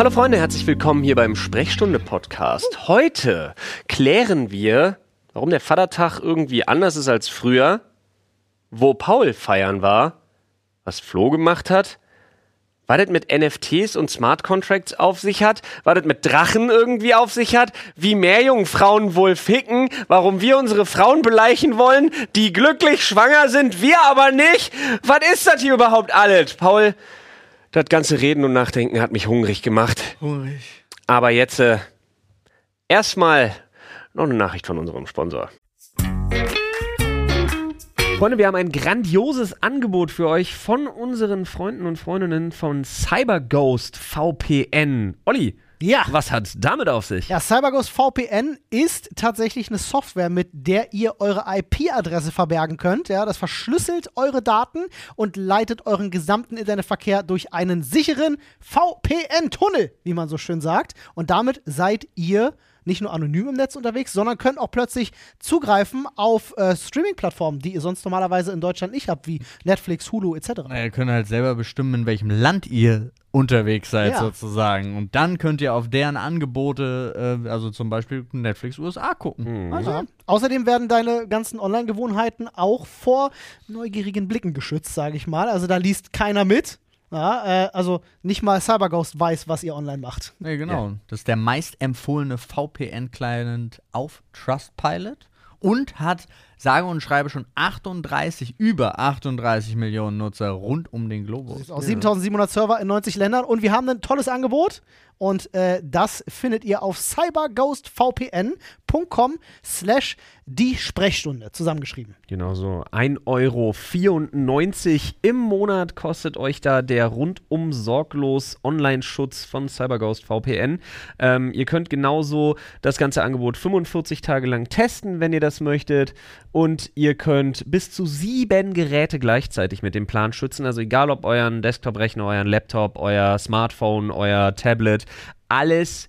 Hallo Freunde, herzlich willkommen hier beim Sprechstunde Podcast. Heute klären wir, warum der Vatertag irgendwie anders ist als früher, wo Paul feiern war, was Flo gemacht hat, was das mit NFTs und Smart Contracts auf sich hat, was das mit Drachen irgendwie auf sich hat, wie Meerjungfrauen wohl ficken, warum wir unsere Frauen beleichen wollen, die glücklich schwanger sind, wir aber nicht. Was ist das hier überhaupt alles? Paul, das ganze Reden und Nachdenken hat mich hungrig gemacht. Hungrig. Aber jetzt äh, erstmal noch eine Nachricht von unserem Sponsor. Freunde, wir haben ein grandioses Angebot für euch von unseren Freunden und Freundinnen von CyberGhost VPN. Olli, Ja. was hat damit auf sich? Ja, CyberGhost VPN ist tatsächlich eine Software, mit der ihr eure IP-Adresse verbergen könnt. Ja, das verschlüsselt eure Daten und leitet euren gesamten Internetverkehr durch einen sicheren VPN-Tunnel, wie man so schön sagt. Und damit seid ihr nicht nur anonym im Netz unterwegs, sondern könnt auch plötzlich zugreifen auf äh, Streaming-Plattformen, die ihr sonst normalerweise in Deutschland nicht habt, wie Netflix, Hulu etc. Na, ihr könnt halt selber bestimmen, in welchem Land ihr unterwegs seid, Ja. sozusagen. Und dann könnt ihr auf deren Angebote, äh, also zum Beispiel Netflix USA gucken. Also, Ja. Außerdem werden deine ganzen Online-Gewohnheiten auch vor neugierigen Blicken geschützt, sage ich mal. Also da liest keiner mit. Ja, äh, also nicht mal CyberGhost weiß, was ihr online macht. Nee, genau. Das ist der meist empfohlene VPN-Client auf Trustpilot und hat sage und schreibe schon 38, über 38 Millionen Nutzer rund um den Globus. Aus 7700 Server in 90 Ländern und wir haben ein tolles Angebot und äh, das findet ihr auf cyberghostvpn.com slash die Sprechstunde zusammengeschrieben. Genau so. 1,94 Euro im Monat kostet euch da der rundum sorglos Online-Schutz von CyberGhost VPN. Ähm, ihr könnt genauso das ganze Angebot 45 Tage lang testen, wenn ihr das möchtet. Und ihr könnt bis zu sieben Geräte gleichzeitig mit dem Plan schützen. Also egal ob euren Desktop-Rechner, euren Laptop, euer Smartphone, euer Tablet, alles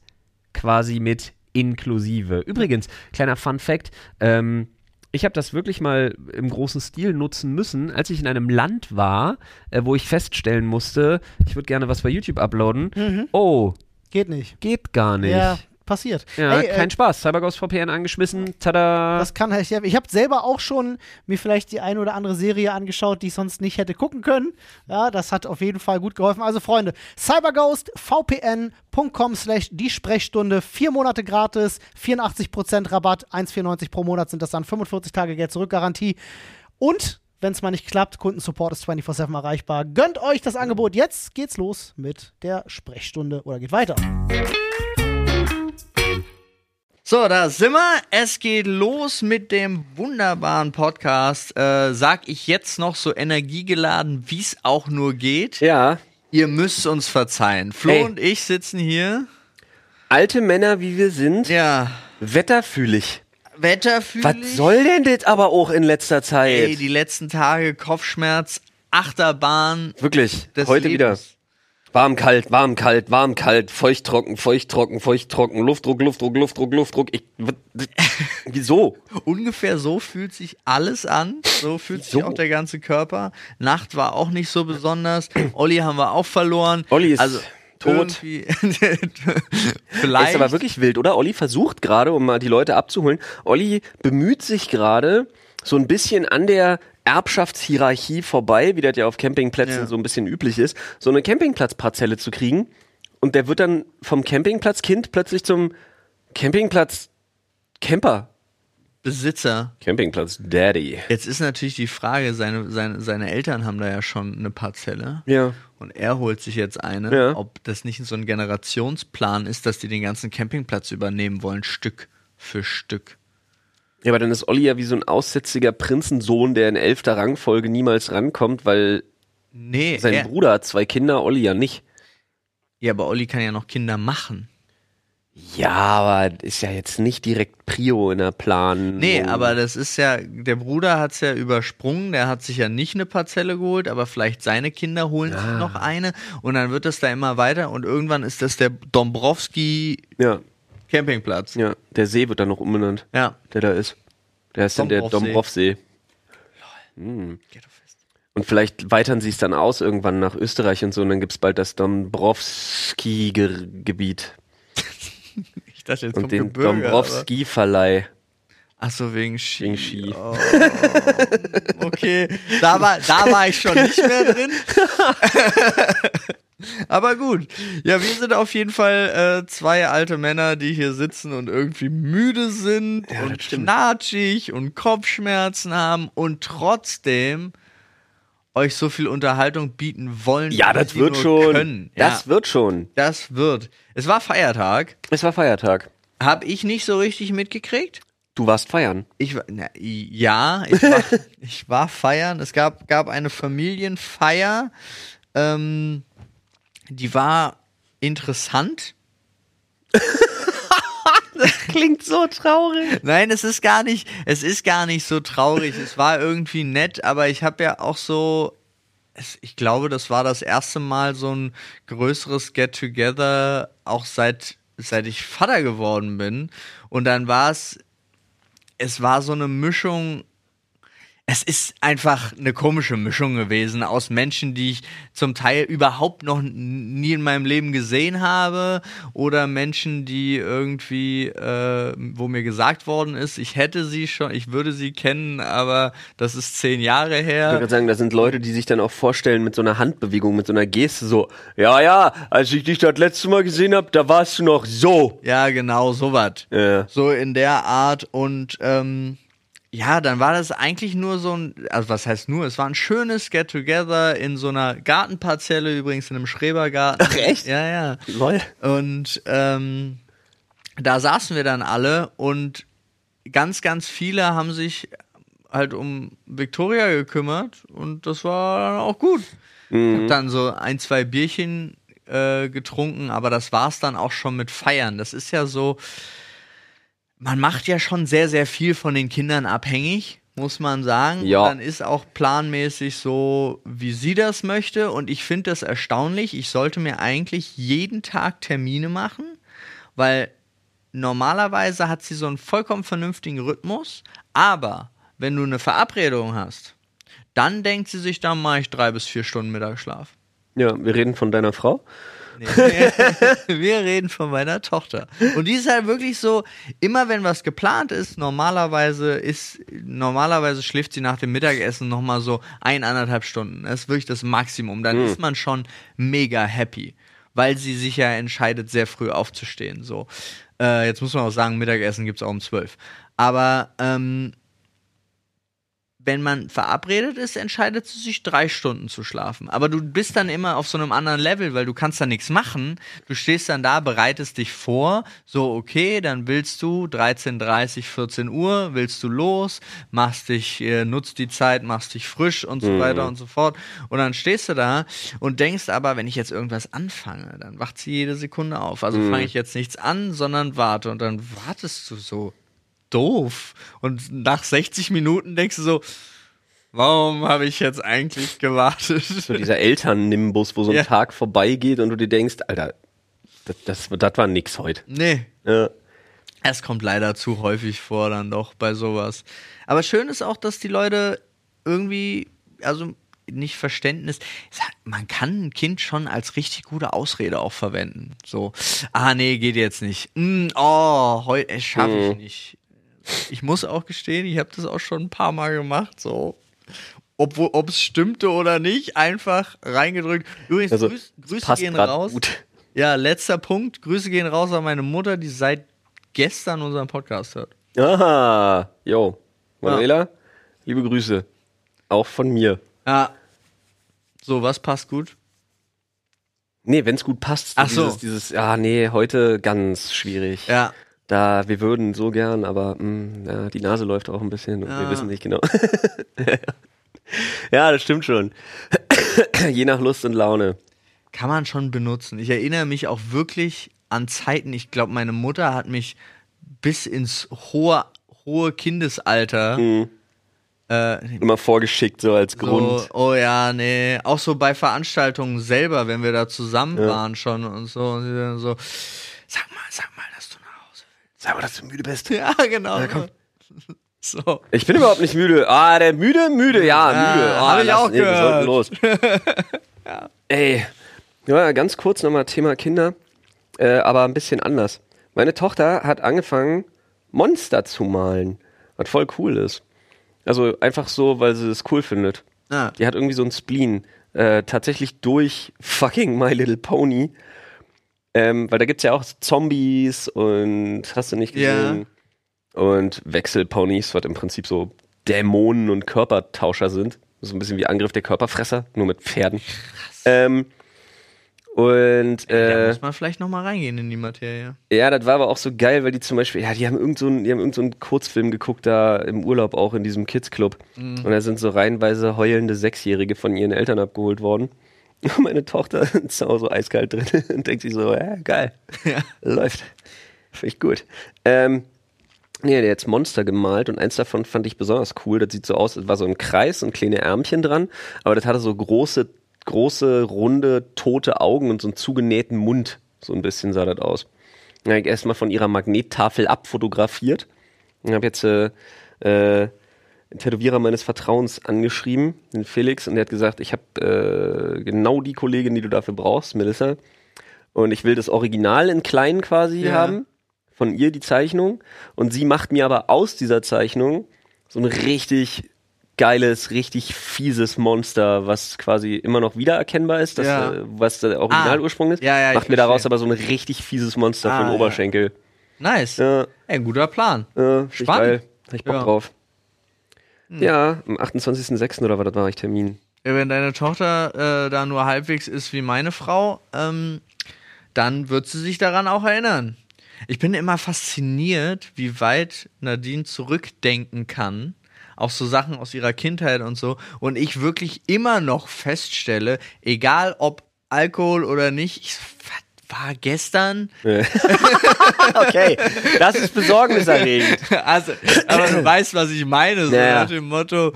quasi mit inklusive. Übrigens, kleiner Fun Fact, ähm, ich habe das wirklich mal im großen Stil nutzen müssen, als ich in einem Land war, äh, wo ich feststellen musste, ich würde gerne was bei YouTube uploaden. Oh, Geht nicht. geht gar nicht. Ja, passiert. Ja, Ey, äh, kein Spaß. CyberGhost VPN angeschmissen. Tada. Das kann halt, ich habe selber auch schon mir vielleicht die eine oder andere Serie angeschaut, die ich sonst nicht hätte gucken können. Ja, das hat auf jeden Fall gut geholfen. Also Freunde, cyberghostvpn.com slash die Sprechstunde, vier Monate gratis, 84% Rabatt, 1,94 pro Monat sind das dann, 45 Tage Geld zurück Garantie und wenn es mal nicht klappt, Kundensupport ist 24-7 erreichbar. Gönnt euch das Angebot. Jetzt geht's los mit der Sprechstunde oder geht weiter. So, da sind wir. Es geht los mit dem wunderbaren Podcast. Äh, sag ich jetzt noch so energiegeladen, wie es auch nur geht. ja, Ihr müsst uns verzeihen. Flo Ey. und ich sitzen hier. alte Männer wie wir sind, Ja, wetterfühlig. wetterfühlig. Was soll denn das aber auch in letzter Zeit? Ey, die letzten Tage Kopfschmerz, Achterbahn. Wirklich, heute Lebens. wieder. Warm, kalt, warm, kalt, warm, kalt, feucht, trocken, feucht, trocken, feucht, trocken, Luftdruck, Luftdruck, Luftdruck, Luftdruck. Ich, wieso? Ungefähr so fühlt sich alles an. So fühlt sich So. auch der ganze Körper. Nacht war auch nicht so besonders. Olli haben wir auch verloren. Olli ist also tot. Vielleicht. Ist aber wirklich wild, oder? Olli versucht gerade, um mal die Leute abzuholen, Olli bemüht sich gerade so ein bisschen an der Erbschaftshierarchie vorbei, wie das ja auf Campingplätzen Ja. so ein bisschen üblich ist, so eine Campingplatzparzelle zu kriegen. Und der wird dann vom Campingplatzkind plötzlich zum Campingplatz Camper. Besitzer. Campingplatz Daddy. Jetzt ist natürlich die Frage, seine, seine, seine Eltern haben da ja schon eine Parzelle. Ja. Und er holt sich jetzt eine, Ja. ob das nicht so ein Generationsplan ist, dass die den ganzen Campingplatz übernehmen wollen, Stück für Stück. Ja, aber dann ist Olli ja wie so ein aussätziger Prinzensohn, der in elfter Rangfolge niemals rankommt, weil Nee, sein er, Bruder hat zwei Kinder, Olli ja nicht. ja, aber Olli kann ja noch Kinder machen. Ja, aber ist ja jetzt nicht direkt Prio in der Plan. Nee, aber das ist ja, der Bruder hat es ja übersprungen, der hat sich ja nicht eine Parzelle geholt, aber vielleicht seine Kinder holen sich noch eine und dann wird das da immer weiter und irgendwann ist das der Dombrowski Ja, Campingplatz. ja. Der See wird dann noch umbenannt, Ja. der da ist. Der ist dann der. Dombrovsee. Fest. Und vielleicht weitern sie es dann aus irgendwann nach Österreich und so und dann gibt es bald das Dombrowski-Gebiet Ich dachte, jetzt und den Dombrowski-Verleih. Achso, wegen Ski. Wegen Ski. Oh, okay, da war, da war ich schon nicht mehr drin. Aber gut. Ja, wir sind auf jeden Fall äh, zwei alte Männer, die hier sitzen und irgendwie müde sind Ja, und knatschig und Kopfschmerzen haben und trotzdem euch so viel Unterhaltung bieten wollen. Ja, das wird schon. Können. Das ja, wird schon. das wird. Es war Feiertag. Es war Feiertag. Hab ich nicht so richtig mitgekriegt. Du warst feiern. Ich na, ja, ich war, ich war feiern. Es gab, gab eine Familienfeier. Ähm, die war interessant. Klingt so traurig. Nein, es ist gar nicht, es ist gar nicht so traurig. es war irgendwie nett, aber ich habe ja auch so, ich glaube, das war das erste Mal so ein größeres Get-Together, auch seit, seit ich Vater geworden bin. Und dann war es, es war so eine Mischung. Es ist einfach eine komische Mischung gewesen aus Menschen, die ich zum Teil überhaupt noch nie in meinem Leben gesehen habe oder Menschen, die irgendwie, äh, wo mir gesagt worden ist, ich hätte sie schon, ich würde sie kennen, aber das ist zehn Jahre Ich her. gerade sagen, da sind Leute, die sich dann auch vorstellen mit so einer Handbewegung, mit so einer Geste so, ja, ja, als ich dich das letzte Mal gesehen habe, da warst du noch so. Ja, genau, sowas. Ja. So in der Art und ähm, ja, dann war das eigentlich nur so ein, also was heißt nur, es war ein schönes Get-Together in so einer Gartenparzelle, übrigens in einem Schrebergarten. Ach, echt? Ja, ja. Lol. Und ähm, da saßen wir dann alle und ganz, ganz viele haben sich halt um Victoria gekümmert und das war dann auch gut. Ich hab dann so ein, zwei Bierchen äh, getrunken, aber das war's dann auch schon mit Feiern. Das ist ja so, man macht ja schon sehr, sehr viel von den Kindern abhängig, muss man sagen. Ja. Und dann ist auch planmäßig so, wie sie das möchte. Und ich finde das erstaunlich. Ich sollte mir eigentlich jeden Tag Termine machen, weil normalerweise hat sie so einen vollkommen vernünftigen Rhythmus. Aber wenn du eine Verabredung hast, dann denkt sie sich, dann mache ich drei bis vier Stunden Mittagsschlaf. Ja, wir reden von deiner Frau. Nee. Wir reden von meiner Tochter. Und die ist halt wirklich so, immer wenn was geplant ist, normalerweise ist, normalerweise schläft sie nach dem Mittagessen nochmal so eineinhalb Stunden. Das ist wirklich das Maximum. Dann ist man schon mega happy. Weil sie sich ja entscheidet, sehr früh aufzustehen. So. Äh, jetzt muss man auch sagen, Mittagessen gibt's auch um zwölf. Aber ähm, wenn man verabredet ist, entscheidet sie sich, drei Stunden zu schlafen. Aber du bist dann immer auf so einem anderen Level, weil du kannst da nichts machen. Du stehst dann da, bereitest dich vor, so okay, dann willst du 13.30, 14 Uhr, willst du los, machst dich, äh, nutzt die Zeit, machst dich frisch und so weiter und so fort. Und dann stehst du da und denkst aber, wenn ich jetzt irgendwas anfange, dann wacht sie jede Sekunde auf. Also fange ich jetzt nichts an, sondern warte. Und dann wartest du so doof. Und nach 60 Minuten denkst du so, warum habe ich jetzt eigentlich gewartet? So dieser Elternnimbus, wo so ein Ja. Tag vorbeigeht und du dir denkst, Alter, das, das, das war nix heute. Nee, Ja. es kommt leider zu häufig vor dann doch bei sowas. Aber schön ist auch, dass die Leute irgendwie, also nicht Verständnis, man kann ein Kind schon als richtig gute Ausrede auch verwenden. So, ah nee, geht jetzt nicht. Mm, oh, heute schaffe ich nicht. Ich muss auch gestehen, ich habe das auch schon ein paar Mal gemacht, so. Obwohl, ob es stimmte oder nicht, einfach reingedrückt. Übrigens, Also, Grüß, Grüße gehen raus. gut. Ja, letzter Punkt. Grüße gehen raus an meine Mutter, die seit gestern unseren Podcast hört. Aha, yo. Manuela, liebe Grüße. Auch von mir. Ja. So, was passt gut? Nee, wenn's gut passt. Ach so. Dieses, dieses, ja, nee, heute ganz schwierig. Ja. Da, wir würden so gern, aber mh, ja, die Nase läuft auch ein bisschen und wir Ja. wissen nicht genau. ja, das stimmt schon. Je nach Lust und Laune. Kann man schon benutzen. Ich erinnere mich auch wirklich an Zeiten. Ich glaube, meine Mutter hat mich bis ins hohe, hohe Kindesalter Mhm. äh, Immer vorgeschickt, so als Grund. So, oh ja, nee. Auch so bei Veranstaltungen selber, wenn wir da zusammen waren schon und so. Und so, sag mal, sag mal, dass Sag mal, dass du müde bist. Ja, genau. Ja, komm. So. Ich bin überhaupt nicht müde. Ah, der müde, müde, ja, Ja, müde. Ah, hab ich lass- auch nee, wir sollten gehört. los. Ey, ja, ganz kurz nochmal Thema Kinder, äh, aber ein bisschen anders. Meine Tochter hat angefangen, Monster zu malen, was voll cool ist. Also einfach so, weil sie es cool findet. Ah. Die hat irgendwie so ein Spleen. Äh, tatsächlich durch fucking My Little Pony. Ähm, weil da gibt's ja auch Zombies und hast du nicht gesehen. Und Wechselponys, was im Prinzip so Dämonen und Körpertauscher sind. So ein bisschen wie Angriff der Körperfresser, nur mit Pferden. Ähm, und da äh, muss man vielleicht noch mal reingehen in die Materie. ja, das war aber auch so geil, weil die zum Beispiel, ja, die haben irgend so einen, die haben irgend so einen Kurzfilm geguckt da im Urlaub auch in diesem Kids Club. Und da sind so reihenweise heulende Sechsjährige von ihren Eltern abgeholt worden. Meine Tochter ist auch so eiskalt drin und denkt sich so, ja, geil. Läuft. Finde ich gut. Ähm, nee, der hat jetzt Monster gemalt und eins davon fand ich besonders cool. Das sieht so aus, es war so ein Kreis und kleine Ärmchen dran, aber das hatte so große, große, runde, tote Augen und so einen zugenähten Mund. So ein bisschen sah das aus. Dann habe ich erstmal von ihrer Magnettafel abfotografiert und habe jetzt äh, äh, Tätowierer meines Vertrauens angeschrieben, den Felix, und der hat gesagt, ich habe äh, genau die Kollegin, die du dafür brauchst, Melissa. Und ich will das Original in klein quasi Ja. haben, von ihr die Zeichnung. Und sie macht mir aber aus dieser Zeichnung so ein richtig geiles, richtig fieses Monster, was quasi immer noch wiedererkennbar ist, das, Ja. äh, was der Originalursprung ist. Ja, macht mir daraus aber so ein richtig fieses Monster Ah, für den. Oberschenkel. Nice. Ey, guter Plan. Spannend. geil. Hab ich Bock drauf. Ja, am 28.06. oder was, das war ich Termin. Ja, Wenn deine Tochter äh, da nur halbwegs ist wie meine Frau, ähm, dann wird sie sich daran auch erinnern. Ich bin immer fasziniert, wie weit Nadine zurückdenken kann. Auch so Sachen aus ihrer Kindheit und so. Und ich wirklich immer noch feststelle, egal ob Alkohol oder nicht, ich so, was war gestern? Okay, das ist besorgniserregend. Also, aber du weißt, was ich meine, so Ja. nach dem Motto.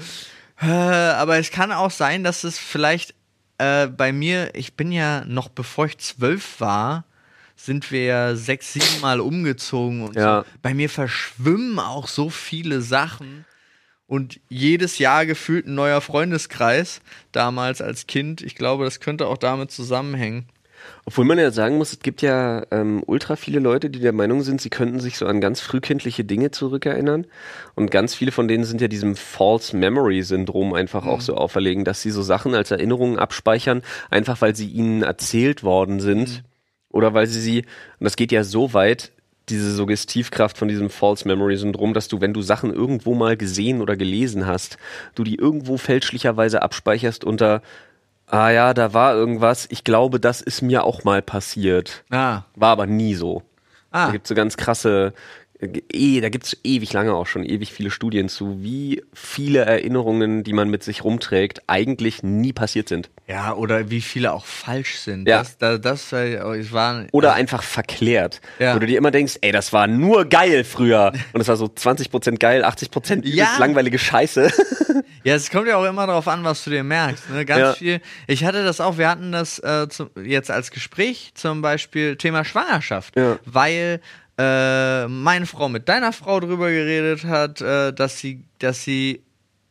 Äh, aber es kann auch sein, dass es vielleicht äh, bei mir, ich bin ja noch bevor ich zwölf war, sind wir ja sechs, sieben Mal umgezogen und Ja. so. Bei mir verschwimmen auch so viele Sachen und jedes Jahr gefühlt ein neuer Freundeskreis, damals als Kind. Ich glaube, das könnte auch damit zusammenhängen. Obwohl man ja sagen muss, es gibt ja ähm, ultra viele Leute, die der Meinung sind, sie könnten sich so an ganz frühkindliche Dinge zurückerinnern. Und ganz viele von denen sind ja diesem False Memory Syndrom einfach auch so auferlegen, dass sie so Sachen als Erinnerungen abspeichern, einfach weil sie ihnen erzählt worden sind. Oder weil sie sie, und das geht ja so weit, diese Suggestivkraft von diesem False Memory Syndrom, dass du, wenn du Sachen irgendwo mal gesehen oder gelesen hast, du die irgendwo fälschlicherweise abspeicherst unter, ah ja, da war irgendwas, ich glaube, das ist mir auch mal passiert. Ah. War aber nie so. Ah. Da gibt's so ganz krasse, eh, da gibt's ewig lange auch schon, ewig viele Studien zu, wie viele Erinnerungen, die man mit sich rumträgt, eigentlich nie passiert sind. Ja, oder wie viele auch falsch sind. Ja. Das, das, das, äh, war, Oder einfach verklärt. Ja. Wo du dir immer denkst, ey, das war nur geil früher. Und es war so 20% geil, 80% übelst Ja. langweilige Scheiße. Ja, es kommt ja auch immer darauf an, was du dir merkst. Ne? Ganz Ja. viel. Ich hatte das auch, wir hatten das äh, zum, jetzt als Gespräch, zum Beispiel Thema Schwangerschaft. Ja. Weil äh, meine Frau mit deiner Frau drüber geredet hat, äh, dass sie, dass sie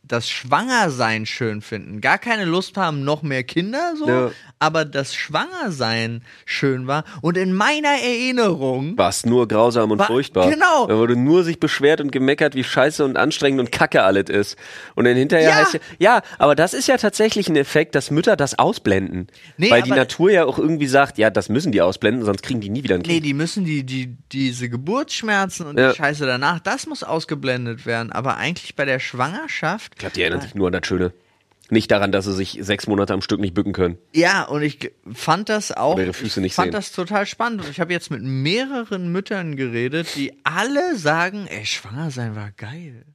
das Schwangersein schön finden. Gar keine Lust haben, noch mehr Kinder, so, Ja. Aber das Schwangersein schön war. Und in meiner Erinnerung War's nur grausam und War- furchtbar. genau. Da wurde nur sich beschwert und gemeckert, wie scheiße und anstrengend und kacke alles ist. Und dann hinterher Ja. heißt ja, ja, aber das ist ja tatsächlich ein Effekt, dass Mütter das ausblenden. Nee, Weil die Natur ja auch irgendwie sagt, ja, das müssen die ausblenden, sonst kriegen die nie wieder ein Nee, Kind. die müssen die, die, diese Geburtsschmerzen und Ja. die Scheiße danach, das muss ausgeblendet werden. Aber eigentlich bei der Schwangerschaft. Ich glaube, die erinnern sich nur an das Schöne. Nicht daran, dass sie sich sechs Monate am Stück nicht bücken können. Ja, und ich fand das auch. Oder ihre Füße nicht ich fand sehen. das total spannend. Und ich habe jetzt mit mehreren Müttern geredet, die alle sagen, ey, schwanger sein war geil.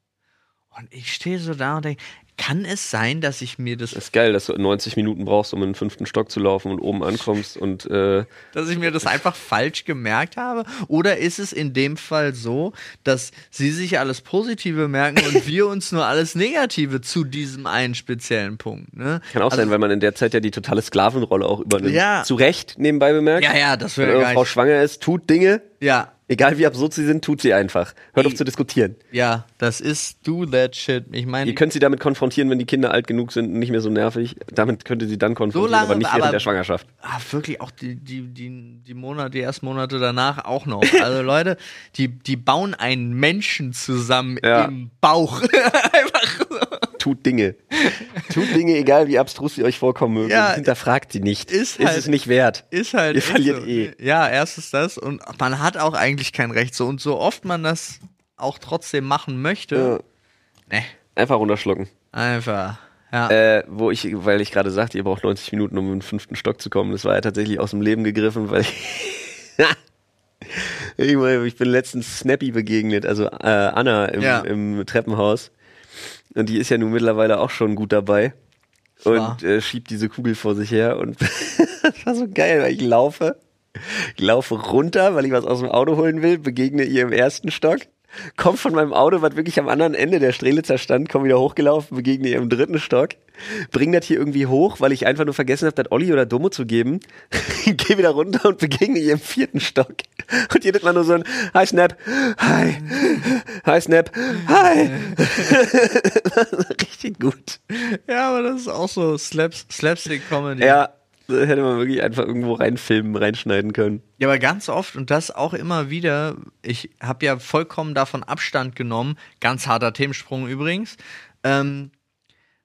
Und ich stehe so da und denke, kann es sein, dass ich mir das, Das ist geil, dass du 90 Minuten brauchst, um in den fünften Stock zu laufen und oben ankommst und äh, dass ich mir das einfach falsch gemerkt habe? Oder ist es in dem Fall so, dass sie sich alles Positive merken und wir uns nur alles Negative zu diesem einen speziellen Punkt? Ne? kann auch Also- sein, weil man in der Zeit ja die totale Sklavenrolle auch übernimmt. Ja. Zu Recht, nebenbei bemerkt. Ja, ja, das Wenn wäre gar Frau schwanger ist, tut Dinge, Ja, Egal wie absurd sie sind, tut sie einfach. Hört auf zu diskutieren. Ja, das ist do that shit. Ich meine, Ihr könnt sie damit konfrontieren, wenn die Kinder alt genug sind und nicht mehr so nervig. Damit könnt ihr sie dann konfrontieren, lange, aber nicht während aber- der Schwangerschaft. ah, wirklich auch die, die, die, die Monate, die ersten Monate danach auch noch. Also Leute, die, die bauen einen Menschen zusammen Ja. im Bauch. Einfach so. Tut Dinge. Tut Dinge, egal wie abstrus sie euch vorkommen mögen. Ja. Hinterfragt sie nicht. Ist ist halt- es nicht wert. Ist halt. Ihr verliert so. eh. Ja, erstens das. Und man hat auch eigentlich kein Recht so. Und so oft man das auch trotzdem machen möchte, ne, Einfach runterschlucken. einfach. Ja. Äh, wo ich, weil ich gerade sagte, ihr braucht 90 Minuten, um in den fünften Stock zu kommen. Das war ja tatsächlich aus dem Leben gegriffen, weil ich, ich bin letztens Snappy begegnet, also äh, Anna im, Ja. im Treppenhaus. Und die ist ja nun mittlerweile auch schon gut dabei. Wahr. Und äh, schiebt diese Kugel vor sich her. Und das war so geil, weil ich laufe. Ich laufe runter, weil ich was aus dem Auto holen will, begegne ihr im ersten Stock. Komm von meinem Auto, was wirklich am anderen Ende der Strelitzer stand, komm wieder hochgelaufen, begegne ihr im dritten Stock. Bring das hier irgendwie hoch, weil ich einfach nur vergessen habe, das Olli oder Domo zu geben. Geh wieder runter und begegne ihr im vierten Stock. Und jedes Mal nur so ein Hi Snap, Hi, Hi Snap, Hi. Richtig gut. ja, aber das ist auch so Slaps, Slapstick-Comedy. Ja, hätte man wirklich einfach irgendwo reinfilmen, reinschneiden können. Ja, aber ganz oft und das auch immer wieder, ich habe ja vollkommen davon Abstand genommen, ganz harter Themensprung übrigens, ähm,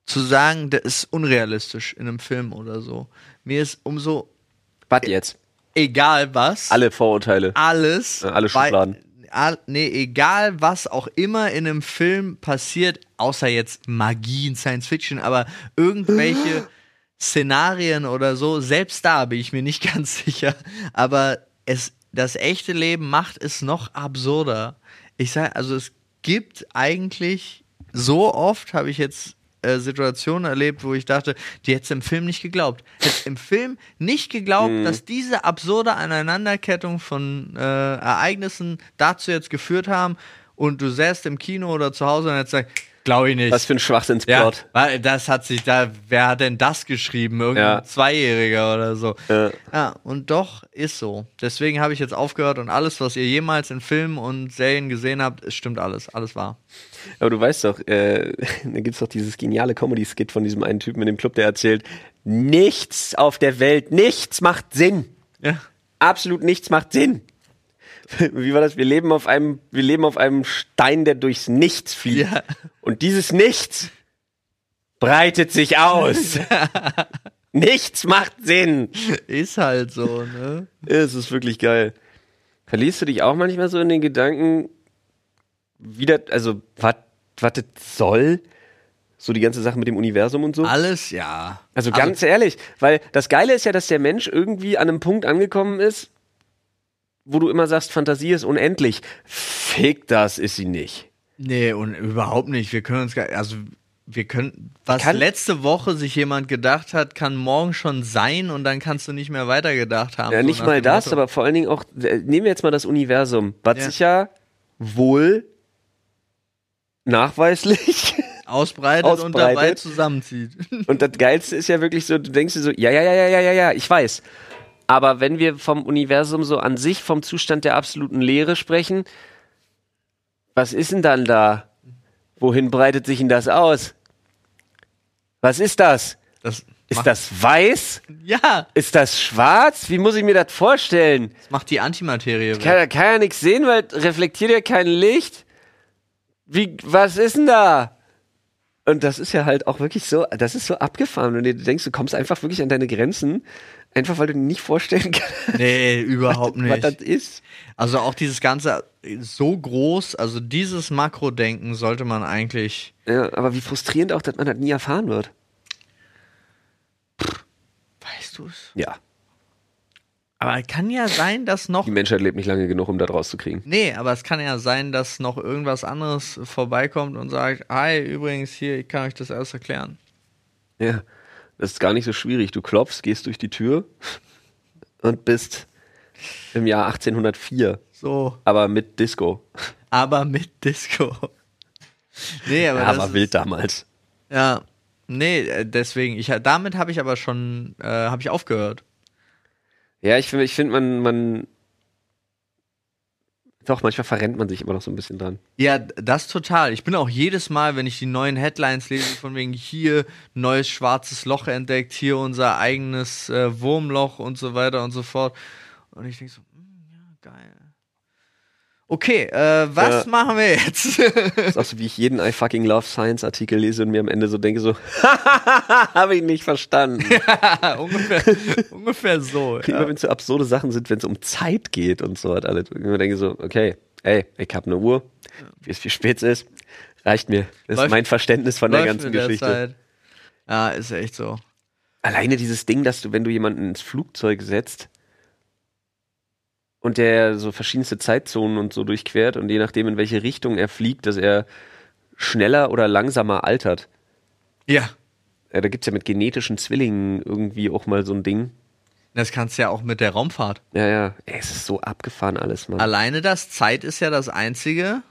zu sagen, das ist unrealistisch in einem Film oder so. Mir ist umso Was jetzt? egal was, Alle Vorurteile. alles, Ja, alle bei- Schubladen. all, nee, egal was auch immer in einem Film passiert, außer jetzt Magie in Science Fiction, aber irgendwelche Szenarien oder so, selbst da bin ich mir nicht ganz sicher, aber es, das echte Leben macht es noch absurder. Ich sage, also es gibt eigentlich so oft, habe ich jetzt äh, Situationen erlebt, wo ich dachte, die hättest du im Film nicht geglaubt. Hättest im Film nicht geglaubt, dass diese absurde Aneinanderkettung von äh, Ereignissen dazu jetzt geführt haben und du säßt im Kino oder zu Hause und hättest gesagt, glaube ich nicht. Was für ein ja, Schwachsinnsplot. weil das hat sich da, wer hat denn das geschrieben? Irgendein Ja. Zweijähriger oder so. Ja. Ja, und doch ist so. Deswegen habe ich jetzt aufgehört und alles, was ihr jemals in Filmen und Serien gesehen habt, es stimmt alles. Alles wahr. Aber du weißt doch, äh, da gibt's doch dieses geniale Comedy-Skit von diesem einen Typen in dem Club, der erzählt, nichts auf der Welt, nichts macht Sinn. Ja. Absolut nichts macht Sinn. Wie war das? Wir leben auf einem, wir leben auf einem Stein, der durchs Nichts fliegt. Ja. Und dieses Nichts breitet sich aus. nichts macht Sinn. Ist halt so, ne? Es ist wirklich geil. Verlierst du dich auch manchmal so in den Gedanken, wie das, also, was das soll? So die ganze Sache mit dem Universum und so? Alles, ja. Also ganz ehrlich, weil das Geile ist ja, dass der Mensch irgendwie an einem Punkt angekommen ist, wo du immer sagst, Fantasie ist unendlich. Fick das, ist sie nicht. Nee, und überhaupt nicht. Wir können uns gar, also wir können, was Kann- letzte Woche sich jemand gedacht hat, kann morgen schon sein und dann kannst du nicht mehr weitergedacht haben. Ja, so nicht mal das, Motto. aber vor allen Dingen auch, äh, nehmen wir jetzt mal das Universum, was Ja. sich ja wohl nachweislich ausbreitet, und ausbreitet. dabei zusammenzieht. Und das Geilste ist ja wirklich so, du denkst dir so, ja, ja, ja, ja, ja, ja, ich weiß. Aber wenn wir vom Universum so an sich, vom Zustand der absoluten Leere sprechen, was ist denn dann da? Wohin breitet sich denn das aus? Was ist das? Das Ist das weiß? ja, Ist das schwarz? Wie muss ich mir das vorstellen? das macht die Antimaterie weg. Kann, kann ja nichts sehen, weil reflektiert ja kein Licht. Wie, was ist denn da? Und das ist ja halt auch wirklich so, das ist so abgefahren. Und du denkst, du kommst einfach wirklich an deine Grenzen, einfach weil du nicht vorstellen kannst, Nee, überhaupt was nicht. das ist. Also auch dieses Ganze so groß, also dieses Makrodenken sollte man eigentlich. Ja, aber wie frustrierend auch, dass man das nie erfahren wird. Weißt du es? Ja, Aber kann ja sein, dass noch. die Menschheit lebt nicht lange genug, um das rauszukriegen. Nee, aber es kann ja sein, dass noch irgendwas anderes vorbeikommt und sagt, hi, übrigens hier, ich kann euch das alles erklären. Ja, das ist gar nicht so schwierig. Du klopfst, gehst durch die Tür und bist im Jahr 1804, So, aber mit Disco. aber mit Disco. Nee, aber, Ja, das aber ist, wild damals. Ja, nee, äh, deswegen, ich, damit habe ich aber schon, äh, habe ich aufgehört. Ja, ich finde, ich find, man, man, Doch, manchmal verrennt man sich immer noch so ein bisschen dran. Ja, das total. Ich bin auch jedes Mal, wenn ich die neuen Headlines lese, von wegen hier neues schwarzes Loch entdeckt, hier unser eigenes äh, Wurmloch und so weiter und so fort. Und ich denke so. Okay, äh, was Ja. machen wir jetzt? Das ist auch so, wie ich jeden I fucking love Science Artikel lese und mir am Ende so denke so, habe ich nicht verstanden. ungefähr, ungefähr so. Immer Ja. wenn es so absurde Sachen sind, wenn es um Zeit geht und so hat alle. Ich immer denke so, okay, ey, ich habe eine Uhr, wie es wie spät es ist, reicht mir. Das ist Läuft- mein Verständnis von der ganzen der Geschichte. Zeit. Ja, ist echt so. Alleine dieses Ding, dass du, wenn du jemanden ins Flugzeug setzt und der so verschiedenste Zeitzonen und so durchquert und je nachdem, in welche Richtung er fliegt, dass er schneller oder langsamer altert. Ja. Ja, da gibt's ja mit genetischen Zwillingen irgendwie auch mal so ein Ding. Das kannst du ja auch mit der Raumfahrt. Ja, ja. Ey, es ist so abgefahren alles, Mann. Alleine das Zeit ist ja das Einzige,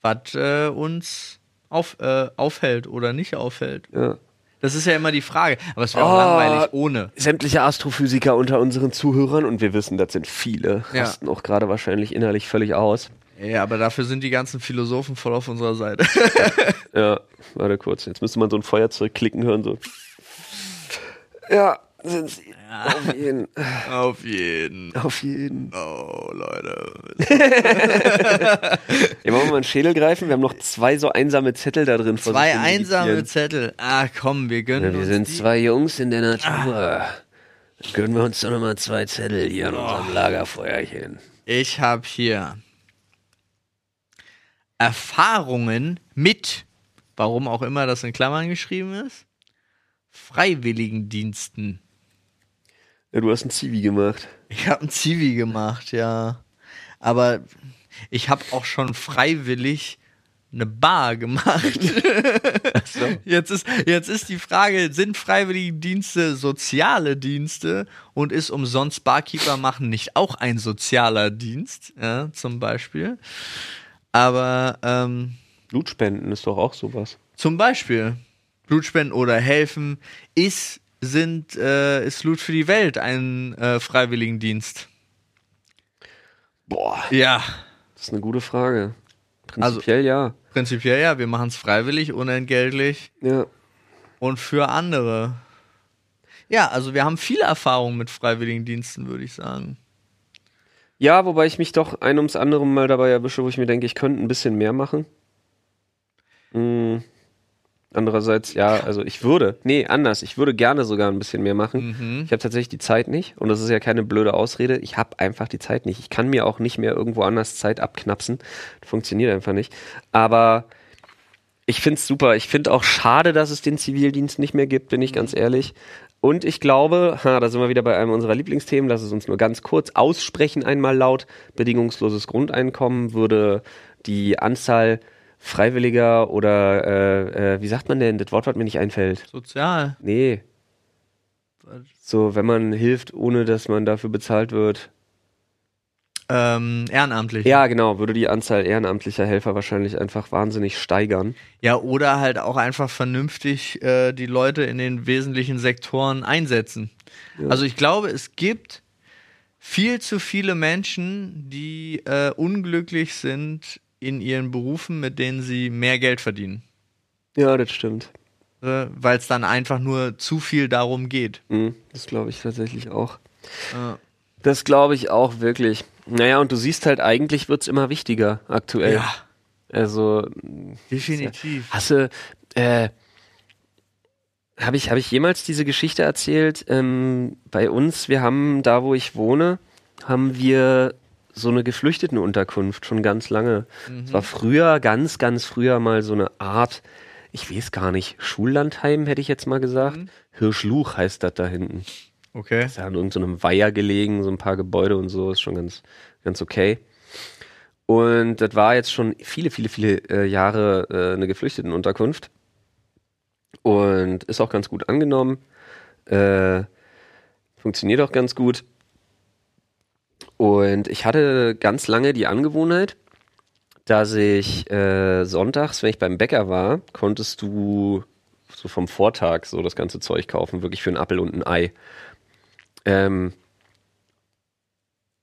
was äh, uns auf, äh, aufhält oder nicht aufhält. Ja. Das ist ja immer die Frage. Aber es wäre Oh. auch langweilig ohne. Sämtliche Astrophysiker unter unseren Zuhörern, und wir wissen, das sind viele, Ja. rasten auch gerade wahrscheinlich innerlich völlig aus. Ja, aber dafür sind die ganzen Philosophen voll auf unserer Seite. Ja, warte kurz. Jetzt müsste man so ein Feuerzeug klicken hören, so. Ja, sind sie. Auf jeden. auf jeden. Auf jeden. Oh, Leute. Ja, wollen wir mal einen Schädel greifen? Wir haben noch zwei so einsame Zettel da drin. Zwei einsame. Zettel. Ah, komm, wir gönnen Ja, wir uns sind die. zwei Jungs in der Natur. Dann gönnen wir uns doch nochmal zwei Zettel hier an unserem Lagerfeuerchen. Ich habe hier Erfahrungen mit, warum auch immer das in Klammern geschrieben ist, Freiwilligendiensten. Ja, du hast ein Zivi gemacht. Ich habe ein Zivi gemacht, ja. Aber ich habe auch schon freiwillig eine Bar gemacht. Jetzt ist, jetzt ist die Frage, sind Freiwilligendienste soziale Dienste und ist umsonst Barkeeper machen nicht auch ein sozialer Dienst, ja, zum Beispiel? Aber ähm, Blutspenden ist doch auch sowas. zum Beispiel Blutspenden oder helfen ist sind äh, ist Blut für die Welt ein äh, Freiwilligendienst. Boah, Ja, das ist eine gute Frage. Also- Prinzipiell ja. prinzipiell ja, wir machen es freiwillig, unentgeltlich Ja. und für andere. Ja, also wir haben viele Erfahrungen mit Freiwilligendiensten, würde ich sagen. Ja, wobei ich mich doch ein ums andere mal dabei erwische, wo ich mir denke, ich könnte ein bisschen mehr machen. Mm. Andererseits, ja, also ich würde, nee, anders, ich würde gerne sogar ein bisschen mehr machen. Mhm. Ich habe tatsächlich die Zeit nicht und das ist ja keine blöde Ausrede. Ich habe einfach die Zeit nicht. Ich kann mir auch nicht mehr irgendwo anders Zeit abknapsen. Funktioniert einfach nicht. Aber ich finde es super. Ich finde auch schade, dass es den Zivildienst nicht mehr gibt, bin ich ganz ehrlich. Und ich glaube, ha, da sind wir wieder bei einem unserer Lieblingsthemen, lass es uns nur ganz kurz aussprechen, einmal laut. Bedingungsloses Grundeinkommen würde die Anzahl Freiwilliger oder äh, äh, wie sagt man denn, das Wort, was mir nicht einfällt. Sozial. Nee. So, wenn man hilft, ohne dass man dafür bezahlt wird. Ähm, ehrenamtlich. Ja, genau, würde die Anzahl ehrenamtlicher Helfer wahrscheinlich einfach wahnsinnig steigern. Ja, oder halt auch einfach vernünftig äh, die Leute in den wesentlichen Sektoren einsetzen. Also ich glaube, es gibt viel zu viele Menschen, die äh, unglücklich sind in ihren Berufen, mit denen sie mehr Geld verdienen. Ja, das stimmt. Äh, Weil es dann einfach nur zu viel darum geht. Mhm, das glaube ich tatsächlich auch. Äh, Das glaube ich auch wirklich. Naja, und du siehst halt, eigentlich wird es immer wichtiger aktuell. ja, Also, definitiv. Hast du, äh, habe ich, hab ich jemals diese Geschichte erzählt? Ähm, bei uns, wir haben da, wo ich wohne, haben wir so eine Geflüchtetenunterkunft schon ganz lange. Es war früher, ganz, ganz früher mal so eine Art, ich weiß gar nicht, Schullandheim hätte ich jetzt mal gesagt. Hirschluch heißt das da hinten. Okay. Ist ja an irgendeinem Weiher gelegen, so ein paar Gebäude und so, ist schon ganz, ganz okay. Und das war jetzt schon viele, viele, viele äh, Jahre äh, eine Geflüchtetenunterkunft. Und ist auch ganz gut angenommen. Äh, funktioniert auch ganz gut. Und ich hatte ganz lange die Angewohnheit, dass ich äh, sonntags, wenn ich beim Bäcker war, konntest du so vom Vortag so das ganze Zeug kaufen, wirklich für einen Appel und ein Ei. Ähm,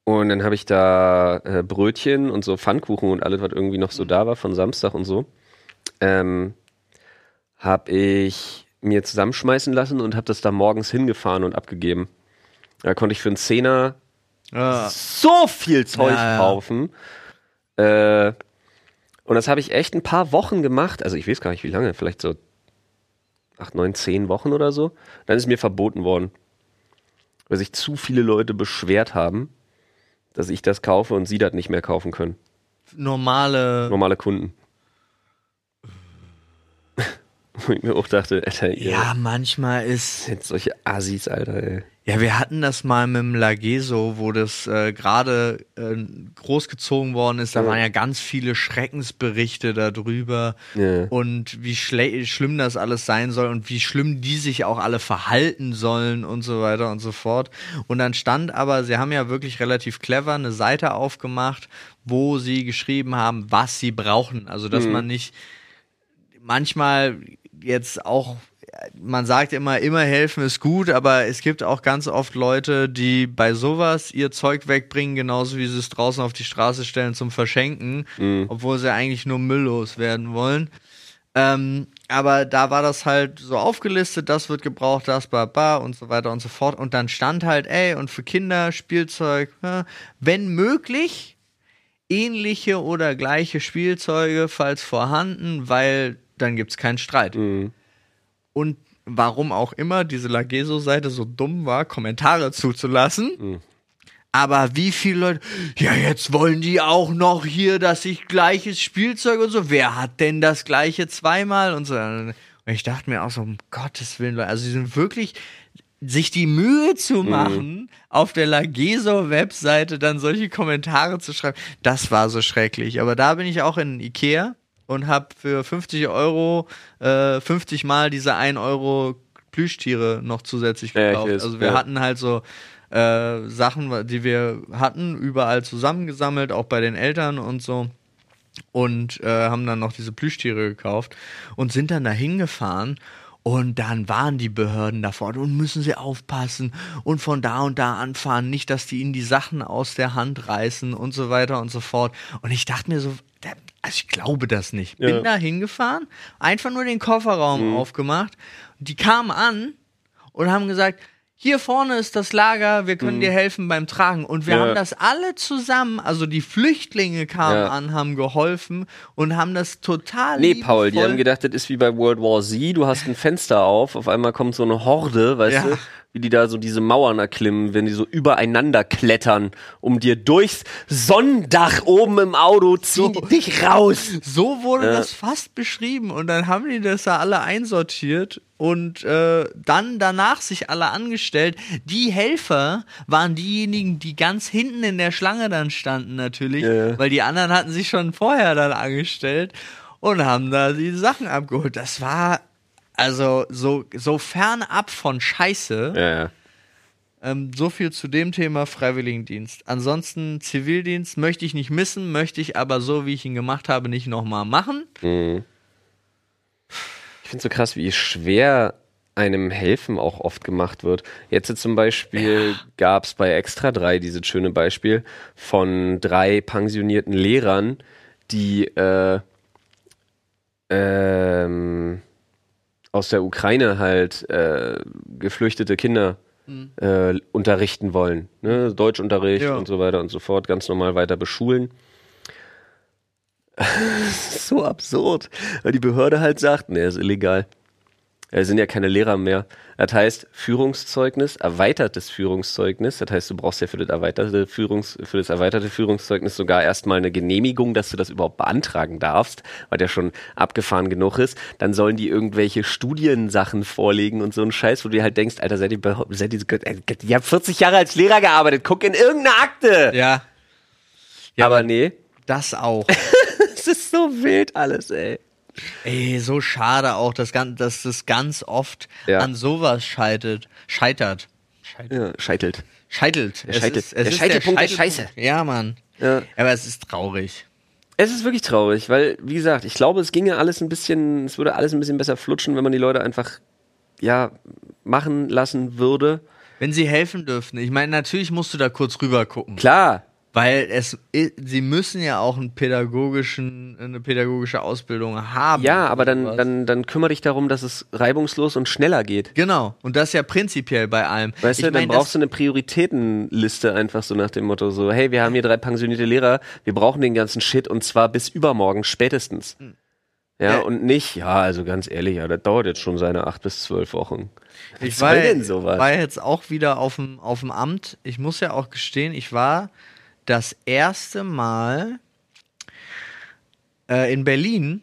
Und dann habe ich da äh, Brötchen und so Pfannkuchen und alles, was irgendwie noch so da war von Samstag und so, ähm, habe ich mir zusammenschmeißen lassen und habe das da morgens hingefahren und abgegeben. Da konnte ich für einen Zehner Ja. so viel Zeug Ja, ja. kaufen. Äh, und das habe ich echt ein paar Wochen gemacht. Also ich weiß gar nicht, wie lange, vielleicht so acht, neun, zehn Wochen oder so. Dann ist mir verboten worden, weil sich zu viele Leute beschwert haben, dass ich das kaufe und sie das nicht mehr kaufen können. Normale. Normale Kunden. Wo ich mir auch dachte, Alter, ihr Ja, manchmal ist. seid solche Assis, Alter, ey. Ja, wir hatten das mal mit dem Lageso, wo das äh, gerade äh, großgezogen worden ist. Da Ja. waren ja ganz viele Schreckensberichte darüber Ja. und wie schle- schlimm das alles sein soll und wie schlimm die sich auch alle verhalten sollen und so weiter und so fort. Und dann stand aber, sie haben ja wirklich relativ clever eine Seite aufgemacht, wo sie geschrieben haben, was sie brauchen. Also, dass man nicht manchmal jetzt auch, man sagt immer, immer helfen ist gut, aber es gibt auch ganz oft Leute, die bei sowas ihr Zeug wegbringen, genauso wie sie es draußen auf die Straße stellen zum Verschenken, obwohl sie eigentlich nur Müll loswerden wollen. Ähm, aber da war das halt so aufgelistet, das wird gebraucht, das, ba, ba und so weiter und so fort. Und dann stand halt, ey, und für Kinder Spielzeug, ja, wenn möglich, ähnliche oder gleiche Spielzeuge, falls vorhanden, weil dann gibt's keinen Streit. Mhm. Und warum auch immer diese Lageso-Seite so dumm war, Kommentare zuzulassen. Aber wie viele Leute, ja, jetzt wollen die auch noch hier, dass ich gleiches Spielzeug und so. Wer hat denn das gleiche zweimal und so? Und ich dachte mir auch so, um Gottes Willen, Leute, also sie sind wirklich sich die Mühe zu machen, auf der Lageso-Webseite dann solche Kommentare zu schreiben, das war so schrecklich. Aber da bin ich auch in Ikea und habe für 50 Euro äh, 50 Mal diese 1 Euro Plüschtiere noch zusätzlich Ja, ich gekauft. weiß, also wir ja. hatten halt so äh, Sachen, die wir hatten, überall zusammengesammelt, auch bei den Eltern und so. Und äh, haben dann noch diese Plüschtiere gekauft und sind dann da hingefahren. Und dann waren die Behörden da vorne und müssen sie aufpassen und von da und da anfahren, nicht, dass die ihnen die Sachen aus der Hand reißen und so weiter und so fort. Und ich dachte mir so, also ich glaube das nicht. Bin Ja. da hingefahren, einfach nur den Kofferraum aufgemacht. Die kamen an und haben gesagt, hier vorne ist das Lager, wir können dir helfen beim Tragen. Und wir Ja. haben das alle zusammen, also die Flüchtlinge kamen Ja. an, haben geholfen und haben das total Nee, Paul, die haben gedacht, das ist wie bei World War Z, du hast ein Fenster auf, auf einmal kommt so eine Horde, weißt Ja. du, wie die da so diese Mauern erklimmen, wenn die so übereinander klettern, um dir durchs Sonnendach oben im Auto ziehen die dich raus. So wurde Ja. das fast beschrieben und dann haben die das da alle einsortiert und äh, dann danach sich alle angestellt. Die Helfer waren diejenigen, die ganz hinten in der Schlange dann standen natürlich, Ja. weil die anderen hatten sich schon vorher dann angestellt und haben da die Sachen abgeholt. Das war also so, so fernab von Scheiße. Ja, ja. Ähm, so viel zu dem Thema Freiwilligendienst. Ansonsten Zivildienst möchte ich nicht missen, möchte ich aber so, wie ich ihn gemacht habe, nicht nochmal machen. Mhm. Ich finde so krass, wie schwer einem Helfen auch oft gemacht wird. Jetzt zum Beispiel gab es bei Extra 3 dieses schöne Beispiel von drei pensionierten Lehrern, die äh, ähm, aus der Ukraine halt äh, geflüchtete Kinder äh, unterrichten wollen. Ne? Deutschunterricht Ja. und so weiter und so fort, ganz normal weiter beschulen. So absurd, weil die Behörde halt sagt, nee, ist illegal. Es sind ja keine Lehrer mehr. Das heißt, Führungszeugnis, erweitertes Führungszeugnis. Das heißt, du brauchst ja für das erweiterte Führungs, für das erweiterte Führungszeugnis sogar erstmal eine Genehmigung, dass du das überhaupt beantragen darfst, weil der schon abgefahren genug ist. Dann sollen die irgendwelche Studiensachen vorlegen und so ein Scheiß, wo du dir halt denkst, Alter, seid ihr, behau- seid ihr, äh, ihr habt 40 Jahre als Lehrer gearbeitet, guck in irgendeine Akte. Ja. aber nee, Das auch. es ist so wild alles, ey. Ey, so schade auch, dass, dass das ganz oft Ja. an sowas scheitert. Scheitert. Ja, scheitelt. Scheitelt. Der Scheitel- der Scheitelpunkt der Scheiße. Ja, Mann. Ja. Aber es ist traurig. Es ist wirklich traurig, weil, wie gesagt, ich glaube, es ginge alles ein bisschen, es würde alles ein bisschen besser flutschen, wenn man die Leute einfach, ja, machen lassen würde. Wenn sie helfen dürften. Ich meine, natürlich musst du da kurz rüber gucken. Klar. Weil es, sie müssen ja auch einen pädagogischen, eine pädagogische Ausbildung haben. Ja, aber dann, was. dann, dann kümmere dich darum, dass es reibungslos und schneller geht. Genau. Und das ja prinzipiell bei allem. Weißt ich du, dann mein, brauchst du eine Prioritätenliste einfach so nach dem Motto so, hey, wir haben hier drei pensionierte Lehrer, wir brauchen den ganzen Shit und zwar bis übermorgen spätestens. Ja, Hm. Ja. und nicht, ja, also ganz ehrlich, ja, das dauert jetzt schon seine acht bis zwölf Wochen. Ich Was war, soll denn sowas? war jetzt auch wieder auf dem, auf dem Amt. Ich muss ja auch gestehen, ich war das erste Mal äh, in Berlin.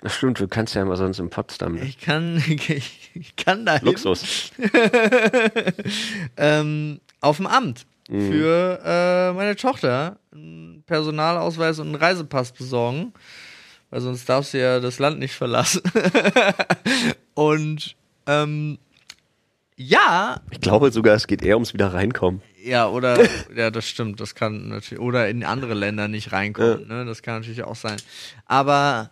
Das stimmt, du kannst ja immer sonst in Potsdam. Ne? Ich kann, ich, ich kann da Luxus. ähm, auf dem Amt für äh, meine Tochter einen Personalausweis und einen Reisepass besorgen, weil sonst darf sie ja das Land nicht verlassen. und ähm, ja, Ich glaube sogar, es geht eher ums wieder reinkommen. ja, oder ja, das stimmt, das kann natürlich oder in andere Länder nicht reinkommen, ne? Das kann natürlich auch sein. Aber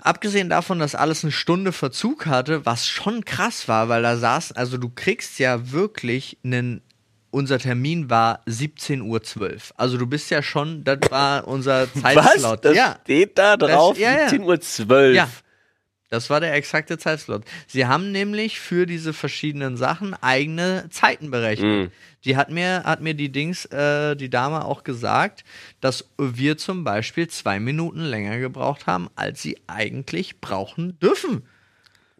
abgesehen davon, dass alles eine Stunde Verzug hatte, was schon krass war, weil da saß, also du kriegst ja wirklich einen unser Termin war 17.12 Uhr. Also du bist ja schon, das war unser Zeitslot. Das ja, steht da drauf, ja, ja. 17.12 Uhr. Ja. Das war der exakte Zeitslot. Sie haben nämlich für diese verschiedenen Sachen eigene Zeiten berechnet. Mhm. Die hat mir, hat mir die Dings, äh, die Dame auch gesagt, dass wir zum Beispiel zwei Minuten länger gebraucht haben, als sie eigentlich brauchen dürfen.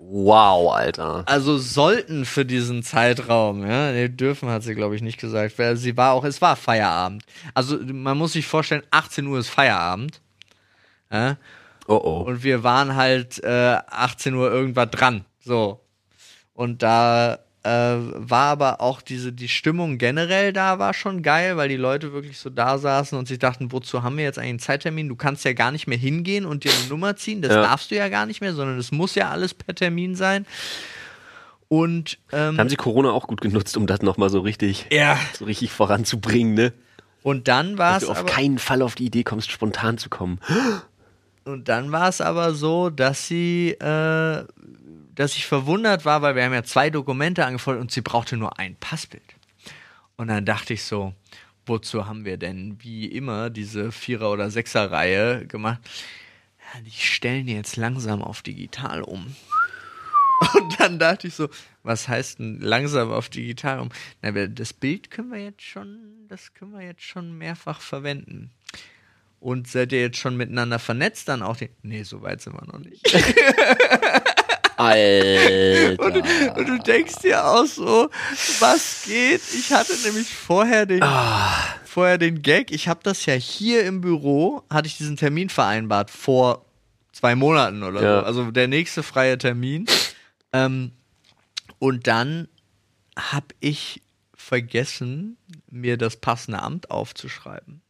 Wow, Alter. Also sollten für diesen Zeitraum, ja, nee, dürfen hat sie, glaube ich, nicht gesagt. Weil Sie war auch, es war Feierabend. Also man muss sich vorstellen, 18 Uhr ist Feierabend. Ja? Oh oh. Und wir waren halt äh, 18 Uhr irgendwas dran. So. Und da äh, war aber auch diese, die Stimmung generell da war schon geil, weil die Leute wirklich so da saßen und sich dachten, wozu haben wir jetzt eigentlich einen Zeittermin? Du kannst ja gar nicht mehr hingehen und dir eine Nummer ziehen. Das Ja. darfst du ja gar nicht mehr, sondern es muss ja alles per Termin sein. Und ähm, Da haben sie Corona auch gut genutzt, um das nochmal so richtig, ja. so richtig voranzubringen, ne? Und dann war Dass es du auf aber, keinen Fall auf die Idee kommst, spontan zu kommen. Und dann war es aber so, dass sie, äh, dass ich verwundert war, weil wir haben ja zwei Dokumente angefordert und sie brauchte nur ein Passbild. Und dann dachte ich so, wozu haben wir denn wie immer diese Vierer- oder Sechser-Reihe gemacht? Ja, die stellen jetzt langsam auf digital um. Und dann dachte ich so, was heißt denn langsam auf digital um? Na, das Bild können wir jetzt schon, das können wir jetzt schon mehrfach verwenden. Und seid ihr jetzt schon miteinander vernetzt dann auch? Die nee, so weit sind wir noch nicht. Alter. Und, und du denkst dir auch so, was geht? Ich hatte nämlich vorher den, vorher den Gag, ich habe das ja hier im Büro, hatte ich diesen Termin vereinbart vor zwei Monaten oder Ja. so. Also der nächste freie Termin. Ähm, und dann habe ich vergessen, mir das passende Amt aufzuschreiben.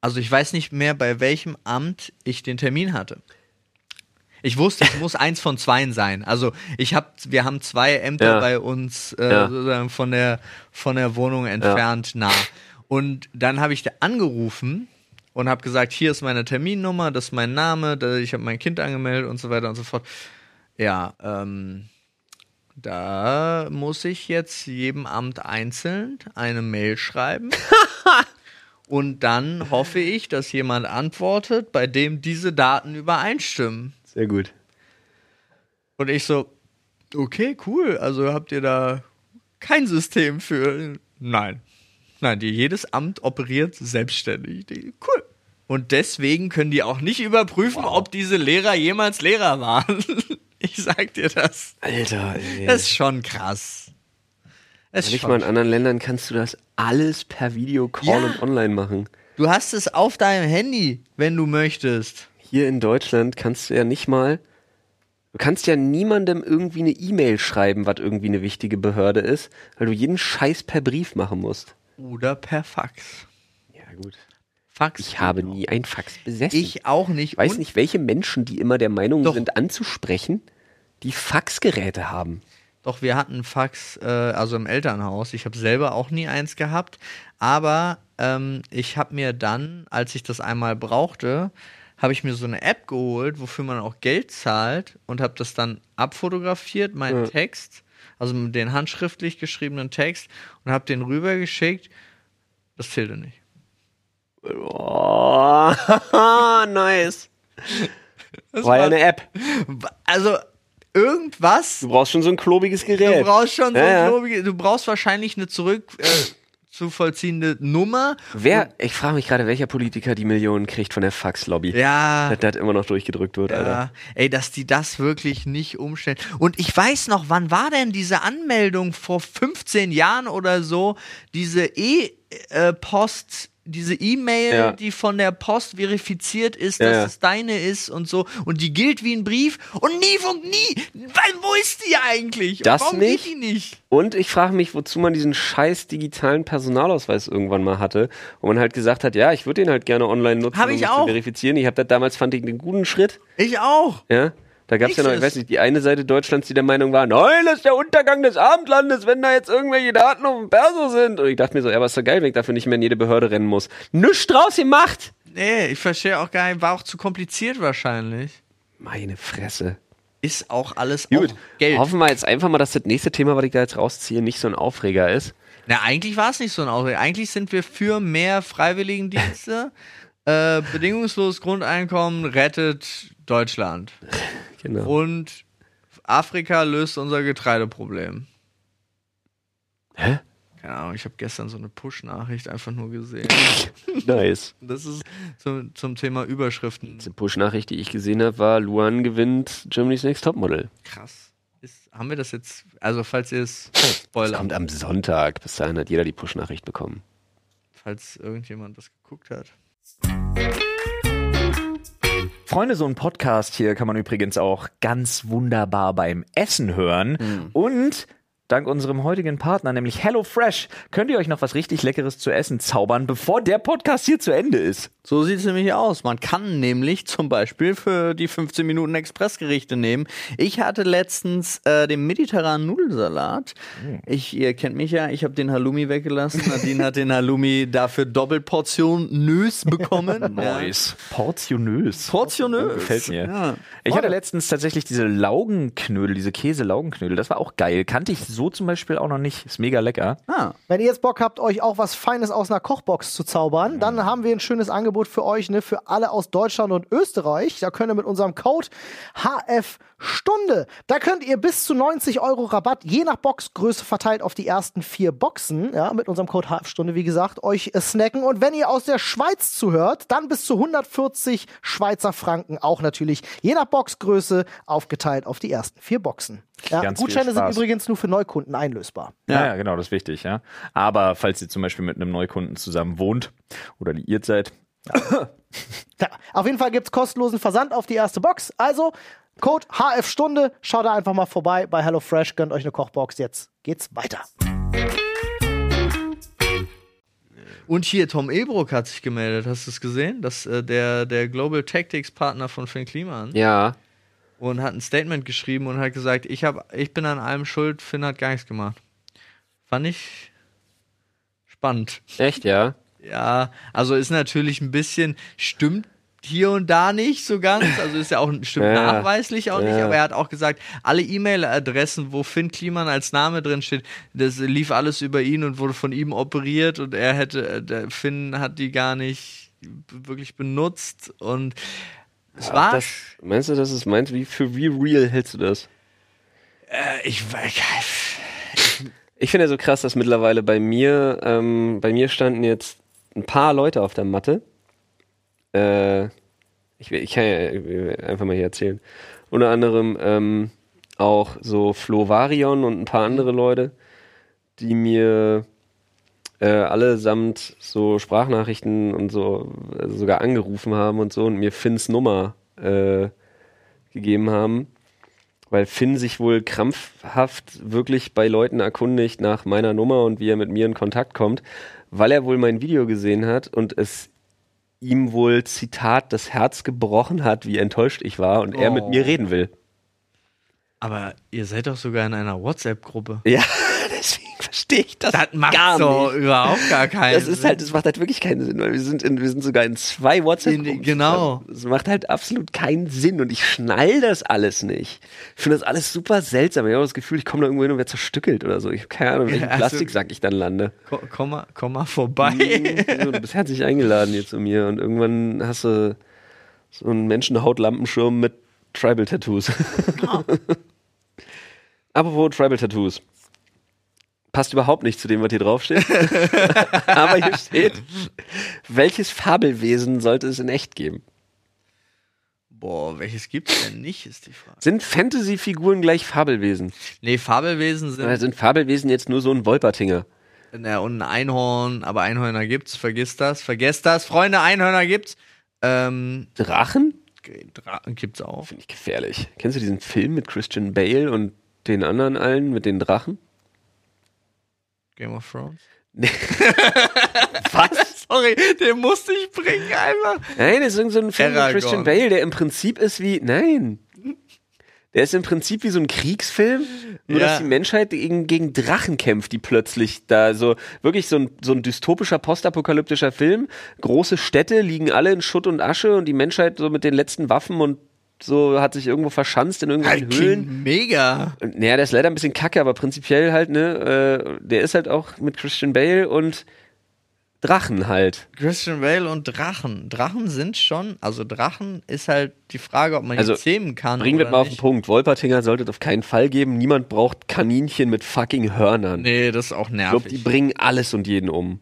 Also ich weiß nicht mehr, bei welchem Amt ich den Termin hatte. Ich wusste, es muss eins von zweien sein. Also ich habe, wir haben zwei Ämter Ja. bei uns äh, Ja. sozusagen von der von der Wohnung entfernt nah. Und dann habe ich da angerufen und habe gesagt, hier ist meine Terminnummer, das ist mein Name, ich habe mein Kind angemeldet und so weiter und so fort. Ja, ähm, da muss ich jetzt jedem Amt einzeln eine Mail schreiben. und dann hoffe ich, dass jemand antwortet, bei dem diese Daten übereinstimmen. Sehr gut. Und ich so, okay, cool. Also habt ihr da kein System für? Nein. Nein, die, jedes Amt operiert selbstständig. Die, cool. Und deswegen können die auch nicht überprüfen, ob diese Lehrer jemals Lehrer waren. ich sag dir das. Alter, ey. Das ist schon krass. Ist Nicht mal in anderen Ländern kannst du das alles per Videocall Ja. und online machen. Du hast es auf deinem Handy, wenn du möchtest. Hier in Deutschland kannst du ja nicht mal, du kannst ja niemandem irgendwie eine E-Mail schreiben, was irgendwie eine wichtige Behörde ist, weil du jeden Scheiß per Brief machen musst. Oder per Fax. Ja, gut. Fax. Ich habe nie ein Fax besessen. Ich auch nicht. Ich weiß nicht, welche Menschen, die immer der Meinung Doch. sind, anzusprechen, die Faxgeräte haben. Doch, wir hatten Fax, äh, also im Elternhaus. Ich habe selber auch nie eins gehabt. Aber ähm, ich habe mir dann, als ich das einmal brauchte, habe ich mir so eine App geholt, wofür man auch Geld zahlt und habe das dann abfotografiert, meinen Ja. Text also den handschriftlich geschriebenen Text und habe den rübergeschickt. Das zählte nicht. Oh, nice. Das War ja eine App. Also irgendwas. Du brauchst schon so ein klobiges Gerät. Du brauchst schon so Ja, ein ja. klobige- Du brauchst wahrscheinlich eine zurück äh, zu vollziehende Nummer. Wer, ich frage mich gerade, welcher Politiker die Millionen kriegt von der Fax-Lobby. Ja. Dass das immer noch durchgedrückt wird, Alter. Ja, ey, dass die das wirklich nicht umstellen. Und ich weiß noch, wann war denn diese Anmeldung vor 15 Jahren oder so? Diese E-Post, diese E-Mail, Ja. die von der Post verifiziert ist, Ja, dass ja. es deine ist und so. Und die gilt wie ein Brief und nie nie. Weil, wo ist die eigentlich? Das Warum nicht? geht die nicht? Und ich frage mich, wozu man diesen scheiß digitalen Personalausweis irgendwann mal hatte, wo man halt gesagt hat, ja, ich würde den halt gerne online nutzen, Hab um ich auch. zu verifizieren. Ich habe das damals, fand ich, einen guten Schritt. Ich auch. Ja. Da gab es ja noch, ich weiß nicht, die eine Seite Deutschlands, die der Meinung war, nein, das ist der Untergang des Abendlandes, wenn da jetzt irgendwelche Daten auf dem Perso sind. Und ich dachte mir so, ja, aber ist doch geil, wenn ich dafür nicht mehr in jede Behörde rennen muss. Nichts draus gemacht! Nee, ich verstehe auch gar nicht, war auch zu kompliziert wahrscheinlich. Meine Fresse. Ist auch alles Gut, auch Geld. hoffen wir jetzt einfach mal, dass das nächste Thema, was ich da jetzt rausziehe, nicht so ein Aufreger ist. Na, eigentlich war es nicht so ein Aufreger. Eigentlich sind wir für mehr Freiwilligendienste. äh, bedingungsloses Grundeinkommen rettet Deutschland. Genau. Und Afrika löst unser Getreideproblem. Hä? Keine Ahnung, ich habe gestern so eine Push-Nachricht einfach nur gesehen. Nice. Das ist zum, zum Thema Überschriften. Die Push-Nachricht, die ich gesehen habe, war, Luan gewinnt Germany's Next Topmodel. Krass. Ist, haben wir das jetzt, also falls ihr es Das spoilern, kommt am Sonntag. Bis dahin hat jeder die Push-Nachricht bekommen. falls irgendjemand das geguckt hat. Freunde, so ein Podcast hier kann man übrigens auch ganz wunderbar beim Essen hören. Und dank unserem heutigen Partner, nämlich HelloFresh, könnt ihr euch noch was richtig Leckeres zu essen zaubern, bevor der Podcast hier zu Ende ist. So sieht es nämlich aus. Man kann nämlich zum Beispiel für die 15 Minuten Expressgerichte nehmen. Ich hatte letztens äh, den mediterranen Nudelsalat. Ich, ihr kennt mich ja, ich habe den Halloumi weggelassen. Nadine hat den Halloumi dafür Doppelportion Nös bekommen. Ja. Portionös. Portionös. Gefällt mir. Ja. Ich hatte letztens tatsächlich diese Laugenknödel, diese Käse-Laugenknödel. Das war auch geil. Kannte ich so zum Beispiel auch noch nicht. Ist mega lecker. Ah, Wenn ihr jetzt Bock habt, euch auch was Feines aus einer Kochbox zu zaubern, dann haben wir ein schönes Angebot für euch, ne, für alle aus Deutschland und Österreich. Da könnt ihr mit unserem Code HF Stunde, da könnt ihr bis zu 90 Euro Rabatt, je nach Boxgröße verteilt auf die ersten vier Boxen, ja, mit unserem Code HF Stunde, wie gesagt, euch äh, snacken. Und wenn ihr aus der Schweiz zuhört, dann bis zu 140 Schweizer Franken, auch natürlich, je nach Boxgröße, aufgeteilt auf die ersten vier Boxen. Ja, Ganz viel Gutscheine sind übrigens nur für Neukunden einlösbar. Ja. ja, genau, das ist wichtig, ja. Aber falls ihr zum Beispiel mit einem Neukunden zusammen wohnt oder liiert seid, Ja, auf jeden Fall gibt's kostenlosen Versand auf die erste Box. Also Code HF Stunde, schaut da einfach mal vorbei bei HelloFresh, gönnt euch eine Kochbox. Jetzt geht's weiter. Und hier, Tom Ebrock hat sich gemeldet. Hast du es gesehen? Das, äh, der, der Global Tactics Partner von Finn Kliman. Ja. Und hat ein Statement geschrieben und hat gesagt, ich, hab, ich bin an allem schuld, Finn hat gar nichts gemacht. Fand ich spannend. Echt, ja? Ja, also ist natürlich ein bisschen, stimmt hier und da nicht so ganz, also ist ja auch stimmt Ja. nachweislich auch nicht, Ja. aber er hat auch gesagt, alle E-Mail-Adressen, wo Finn Kliman als Name drin steht, das lief alles über ihn und wurde von ihm operiert und er hätte, äh, der Finn hat die gar nicht wirklich benutzt und es war, Das, meinst du, das ist meins? Wie, für wie real hältst du das? äh, ich, ich, Ich finde ja so krass, dass mittlerweile bei mir, ähm, bei mir standen jetzt ein paar Leute auf der Matte. Äh, ich, ich kann ja einfach mal hier erzählen. Unter anderem ähm, auch so Flo Varion und ein paar andere Leute, die mir äh, allesamt so Sprachnachrichten und so also sogar angerufen haben und so und mir Finns Nummer äh, gegeben haben weil Finn sich wohl krampfhaft wirklich bei Leuten erkundigt nach meiner Nummer und wie er mit mir in Kontakt kommt, weil er wohl mein Video gesehen hat und es ihm wohl, Zitat, das Herz gebrochen hat, wie enttäuscht ich war und er mit Oh. mir reden will. aber ihr seid doch sogar in einer WhatsApp-Gruppe. Ja, deswegen verstehe ich das, Das macht gar so nicht. überhaupt gar keinen Das ist Sinn. halt, das macht halt wirklich keinen Sinn, weil wir sind, in, wir sind sogar in zwei whatsapp In- genau. Das macht halt absolut keinen Sinn und ich schnall das alles nicht. Ich finde das alles super seltsam. Ich habe das Gefühl, ich komme da irgendwo hin und werde zerstückelt oder so. Ich habe keine Ahnung, in welchem Ja, also- Plastiksack ich dann lande. Ko- Komm mal, komm mal vorbei. Mhm, du bist herzlich eingeladen hier zu mir und irgendwann hast du so einen Menschenhautlampenschirm mit Tribal-Tattoos. Apropos Tribal-Tattoos. Passt überhaupt nicht zu dem, was hier draufsteht. Aber hier steht, welches Fabelwesen sollte es in echt geben? Boah, welches gibt's denn nicht, ist die Frage. Sind Fantasy-Figuren gleich Fabelwesen? Nee, Fabelwesen sind. Oder sind Fabelwesen jetzt nur so ein Wolpertinger? Na, und ein Einhorn, aber Einhörner gibt's, vergiss das, vergesst das. Freunde, Einhörner gibt's. Ähm, Drachen? Dra gibt's auch. Finde ich gefährlich. Kennst du diesen Film mit Christian Bale und den anderen allen mit den Drachen? Game of Thrones. Was? Sorry, den musste ich bringen einfach. Nein, das ist irgend so ein Film mit Aragorn. Christian Bale, der im Prinzip ist wie. Nein. Der ist im Prinzip wie so ein Kriegsfilm, nur Ja. dass die Menschheit gegen, gegen Drachen kämpft, die plötzlich da so wirklich so ein, so ein dystopischer, postapokalyptischer Film. Große Städte liegen alle in Schutt und Asche und die Menschheit so mit den letzten Waffen und so hat sich irgendwo verschanzt in irgendwelchen Halt, Höhlen. mega. Naja, der ist leider ein bisschen kacke, aber prinzipiell halt, ne, äh, der ist halt auch mit Christian Bale und Drachen halt. Christian Bale und Drachen. Drachen sind schon, also Drachen ist halt die Frage, ob man Also, die zähmen kann. Bringen wir mal auf den nicht. Punkt. Wolpertinger sollte es auf keinen Fall geben. Niemand braucht Kaninchen mit fucking Hörnern. Nee, das ist auch ich glaube, die nervig. bringen alles und jeden um.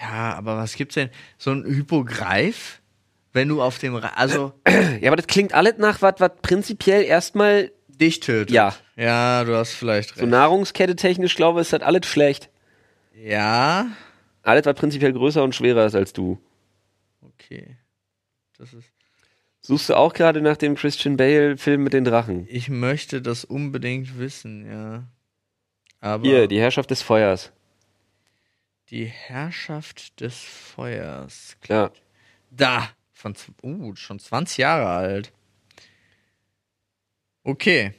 ja, aber was gibt's denn? So ein Hypogreif? Wenn du auf dem, Ra also Ja, aber das klingt alles nach was, was prinzipiell erstmal dich tötet. Ja. Ja, du hast vielleicht so recht. Nahrungskette technisch glaube, ist das alles schlecht. ja, Alles, was prinzipiell größer und schwerer ist als du. okay. Das ist. Suchst du auch gerade nach dem Christian Bale-Film mit den Drachen? Ich möchte das unbedingt wissen, ja. Aber Hier, die Herrschaft des Feuers. die Herrschaft des Feuers. Klar. Da! Von, uh, schon 20 Jahre alt. Okay.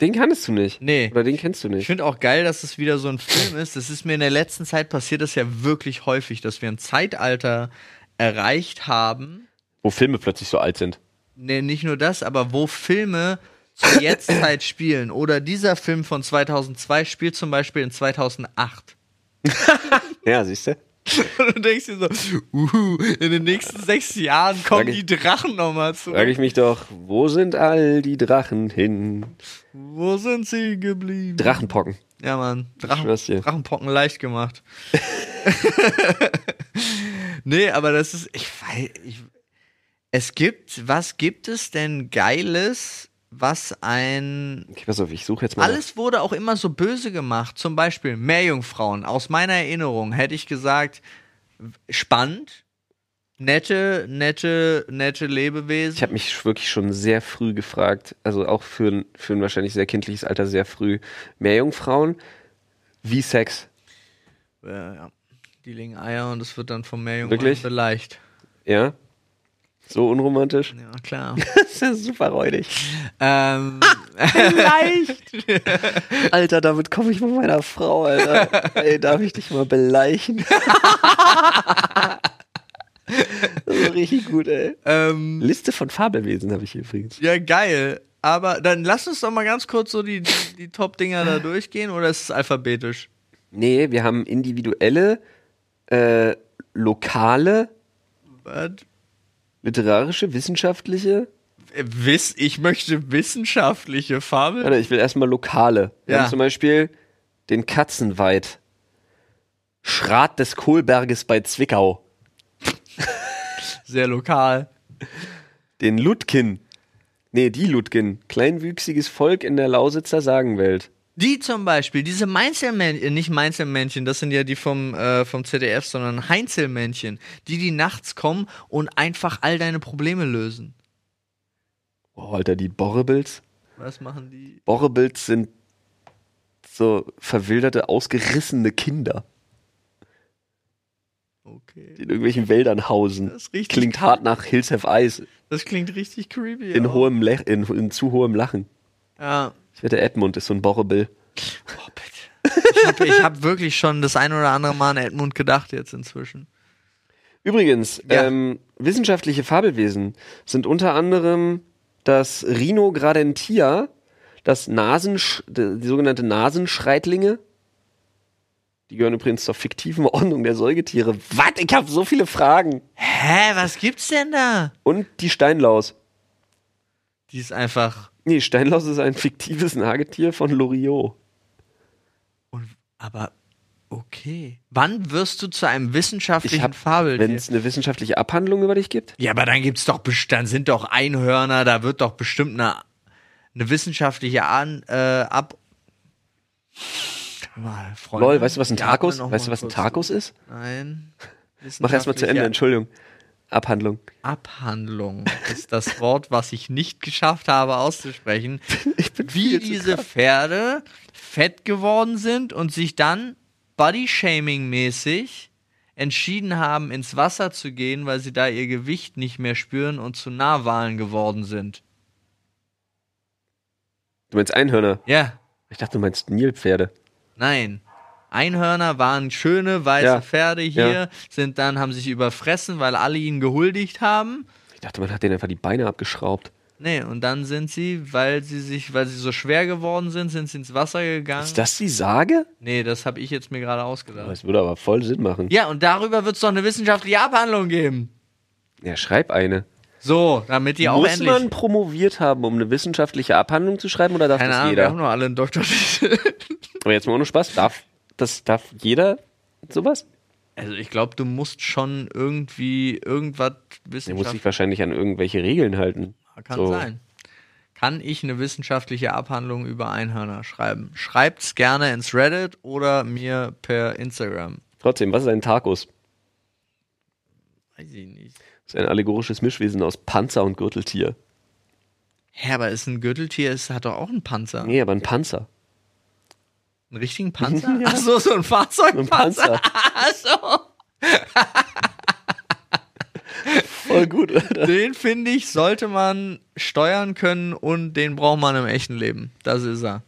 Den kannst du nicht. Nee. Oder den kennst du Ich nicht. finde auch geil, dass es wieder so ein Film ist. Das ist mir in der letzten Zeit passiert das ja wirklich häufig, dass wir ein Zeitalter erreicht haben. Wo Filme plötzlich so alt sind. Nee, nicht nur das, aber wo Filme zur Jetztzeit spielen. Oder dieser Film von 2002 spielt zum Beispiel in 2008. Ja, siehst du? Und du denkst dir so, uhu, in den nächsten sechs Jahren kommen Frage- die Drachen nochmal Frage zurück. ich mich doch, wo sind all die Drachen hin? Wo sind sie geblieben? Drachenpocken. Ja, Mann. Drachen. Drachenpocken leicht gemacht. nee, aber das ist, ich weiß, ich, es gibt, was gibt es denn Geiles, was ein, Okay, pass auf, ich suche jetzt mal. alles wurde auch immer so böse gemacht. Zum Beispiel Meerjungfrauen. Aus meiner Erinnerung hätte ich gesagt, spannend, nette, nette, nette Lebewesen. Ich habe mich wirklich schon sehr früh gefragt, also auch für, ein- für ein wahrscheinlich sehr kindliches Alter sehr früh, Meerjungfrauen, wie Sex? ja, ja. Die legen Eier und es wird dann vom Meerjungfrauen Wirklich? Ja? So unromantisch? Ja, klar. Das ist super räudig. ähm, Leicht! Alter, damit komme ich mit meiner Frau, Alter. Ey, darf ich dich mal beleichen? das ist richtig gut, ey. ähm, Liste von Fabelwesen habe ich hier übrigens. ja, geil. Aber dann lass uns doch mal ganz kurz so die, die, die Top-Dinger da durchgehen oder ist es alphabetisch? Nee, wir haben individuelle, äh, lokale, Was? Literarische, wissenschaftliche. Äh, Wiss, ich möchte wissenschaftliche Fabel. Warte, ich will erstmal lokale. Wir Ja. haben zum Beispiel den Katzenweid. Schrat des Kohlberges bei Zwickau. Sehr lokal. Den Lutkin. Nee, die Lutkin. Kleinwüchsiges Volk in der Lausitzer Sagenwelt. Die zum Beispiel, diese Mainzelmännchen, äh, nicht Mainzelmännchen, das sind ja die vom, äh, vom ZDF, sondern Heinzelmännchen, die, die nachts kommen und einfach all deine Probleme lösen. Oh, Alter, die Borrebills. Was machen die? Borrebills sind so verwilderte, ausgerissene Kinder, Okay. die in irgendwelchen Wäldern hausen. Das Klingt hart nach Hills Have Eyes. Das klingt richtig creepy. In, auch. hohem Lech in, in zu hohem Lachen. Ja. Ich wette, Edmund ist so ein Borrebill. Oh, bitte Ich habe hab wirklich schon das ein oder andere Mal an Edmund gedacht jetzt inzwischen. Übrigens, Ja. ähm, wissenschaftliche Fabelwesen sind unter anderem das Rhinogradentia, das Nasensch die, die sogenannte Nasenschreitlinge. Die gehören übrigens zur fiktiven Ordnung der Säugetiere. Was? Ich habe so viele Fragen. Hä, was gibt's denn da? Und die Steinlaus. Die ist einfach. Nee, Steinlaus ist ein fiktives Nagetier von Loriot. Und, aber okay. Wann wirst du zu einem wissenschaftlichen hab- Fabel? Wenn es eine wissenschaftliche Abhandlung über dich gibt? Ja, aber dann gibt's doch dann sind doch Einhörner, da wird doch bestimmt eine, eine wissenschaftliche An äh, ab. Mal, Freunde, Lol, weißt du, was ein Tacos? Weißt du, was ein Tacos ist? Nein. Mach erst mal zu Ende, Entschuldigung. Abhandlung. Abhandlung ist das Wort, was ich nicht geschafft habe auszusprechen. Wie diese Pferde fett geworden sind und sich dann Body-Shaming-mäßig entschieden haben, ins Wasser zu gehen, weil sie da ihr Gewicht nicht mehr spüren und zu Narwalen geworden sind. Du meinst Einhörner? Ja, Ich dachte, du meinst Nilpferde. nein. Einhörner waren schöne weiße Ja, Pferde hier, ja. sind dann, haben sich überfressen, weil alle ihnen gehuldigt haben. Ich dachte, man hat denen einfach die Beine abgeschraubt. Nee, und dann sind sie, weil sie sich, weil sie so schwer geworden sind, sind sie ins Wasser gegangen. Ist das die Sage? Nee, das habe ich jetzt mir gerade ausgedacht. Das würde aber voll Sinn machen. Ja, und darüber wird es doch eine wissenschaftliche Abhandlung geben. Ja, schreib eine. So, damit die auch Muss endlich. man promoviert haben, um eine wissenschaftliche Abhandlung zu schreiben oder darf keine das Ahnung, wir haben jeder? nur alle einen Doktortitel. Aber jetzt mal ohne Spaß, darf das darf jeder sowas? Also ich glaube, du musst schon irgendwie irgendwas Der muss sich wahrscheinlich an irgendwelche Regeln halten. Kann so. sein. Kann ich eine wissenschaftliche Abhandlung über Einhörner schreiben? Schreibt's gerne ins Reddit oder mir per Instagram. Trotzdem, was ist ein Tacos? Weiß ich nicht. Das ist ein allegorisches Mischwesen aus Panzer und Gürteltier. Hä, aber ist ein Gürteltier, es hat doch auch einen Panzer. Nee, aber ein Panzer. Einen richtigen Panzer? Ach so, so ein Fahrzeugpanzer. Ein Panzer. Ach so. Voll gut, oder? Den finde ich, sollte man steuern können und den braucht man im echten Leben. Das ist er.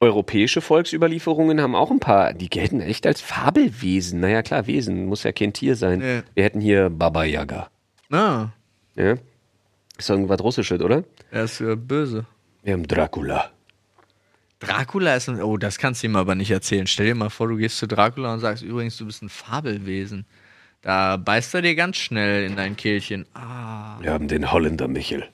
Europäische Volksüberlieferungen haben auch ein paar, die gelten echt als Fabelwesen. Naja, klar, Wesen, muss ja kein Tier sein. Nee. Wir hätten hier Baba Yaga. Ah, Ja? Ist doch irgendwas Russisches, oder? er ist äh, böse. Wir haben Dracula. Dracula ist ein. Oh, das kannst du ihm aber nicht erzählen. Stell dir mal vor, du gehst zu Dracula und sagst übrigens, du bist ein Fabelwesen. Da beißt er dir ganz schnell in dein Kehlchen. Ah. Wir haben den Holländer Michel.